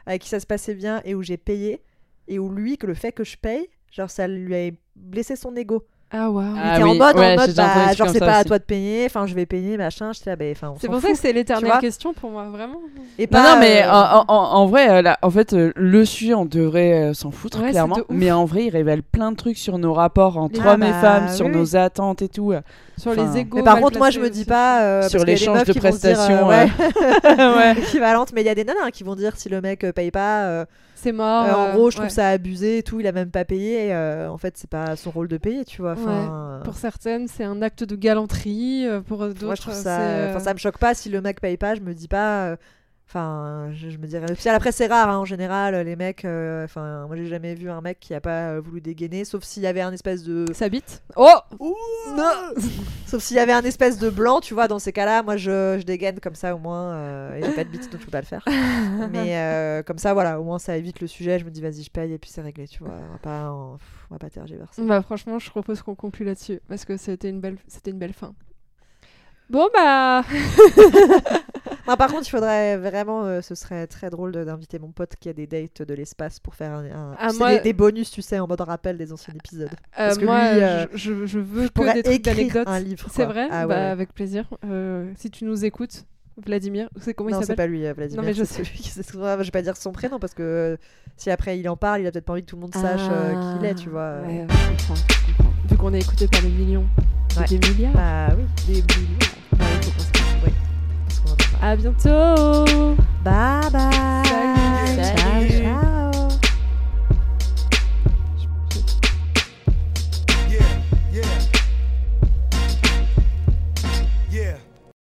avec qui ça se passait bien et où j'ai payé et où lui, que le fait que je paye, genre ça lui a blessé son ego. Ah waouh. Il Ah était oui, en mode, ouais, en bah, genre comme c'est pas à toi de payer, enfin je vais payer, machin. J'étais là, bah, enfin, C'est pour ça que c'est l'éternelle question pour moi, vraiment. Et Non, pas, non, mais euh, en, en- en vrai, euh, là, en fait, euh, le sujet, on devrait s'en foutre, Ouais, clairement. Mais en vrai, il révèle plein de trucs sur nos rapports entre Ah hommes et bah, femmes, sur oui, nos attentes et tout. Sur Enfin, les égos. Mais par contre, moi, je me dis pas euh, Sur l'échange de prestations, équivalente, mais il y a des nanas qui vont dire si le mec paye pas, euh, c'est mort. Euh, en euh, gros, je trouve ouais. ça abusé et tout. Il a même pas payé. euh, en fait, c'est pas son rôle de payer, tu vois. Enfin, Pour certaines, c'est un acte de galanterie. Pour d'autres, moi, je trouve ça. Enfin, ça me choque pas si le mec paye pas. Je me dis pas. Enfin, je, je me dirais. Puis après, c'est rare hein, en général. Les mecs. euh, Enfin, moi, j'ai jamais vu un mec qui a pas euh, voulu dégainer, sauf s'il y avait un espèce de. Ça bite. Oh Non Sauf s'il y avait un espèce de blanc, tu vois, dans ces cas-là, moi je, je dégaine comme ça au moins, euh, et j'ai pas de bite donc je peux pas le faire. Mais euh, comme ça, voilà, au moins ça évite le sujet, je me dis vas-y, je paye et puis c'est réglé, tu vois, on va pas, en- pff, on va pas tergiverser. Bah franchement, je propose qu'on conclue là-dessus parce que c'était une belle, c'était une belle fin. Bon bah, Non, par contre, il faudrait vraiment, euh, ce serait très drôle de- d'inviter mon pote qui a des dates de l'espace pour faire un, un- Ah, tu sais, moi- des, des bonus, tu sais, en mode rappel des anciens épisodes. euh, Parce que moi, lui, euh, je, je- je veux Je que pourrais des trucs écrire d'anecdotes. un livre. C'est quoi. vrai? Ah, ouais, Bah ouais. avec plaisir. Euh, si tu nous écoutes, Vladimir, c'est comment non, il c'est s'appelle? pas lui, euh, Vladimir. Non, mais je c'est celui qui- c'est- Je vais pas dire son prénom parce que euh, si après il en parle, il a peut-être pas envie que tout le monde sache euh, qui il est, tu vois. Ah, Ouais, je comprends, je comprends. Vu qu'on est écouté par des millions, et Ouais. des milliards. Bah oui. Des millions. Ouais, il faut qu'on à bientôt. Bye bye. Salut. Salut. Ciao, ciao.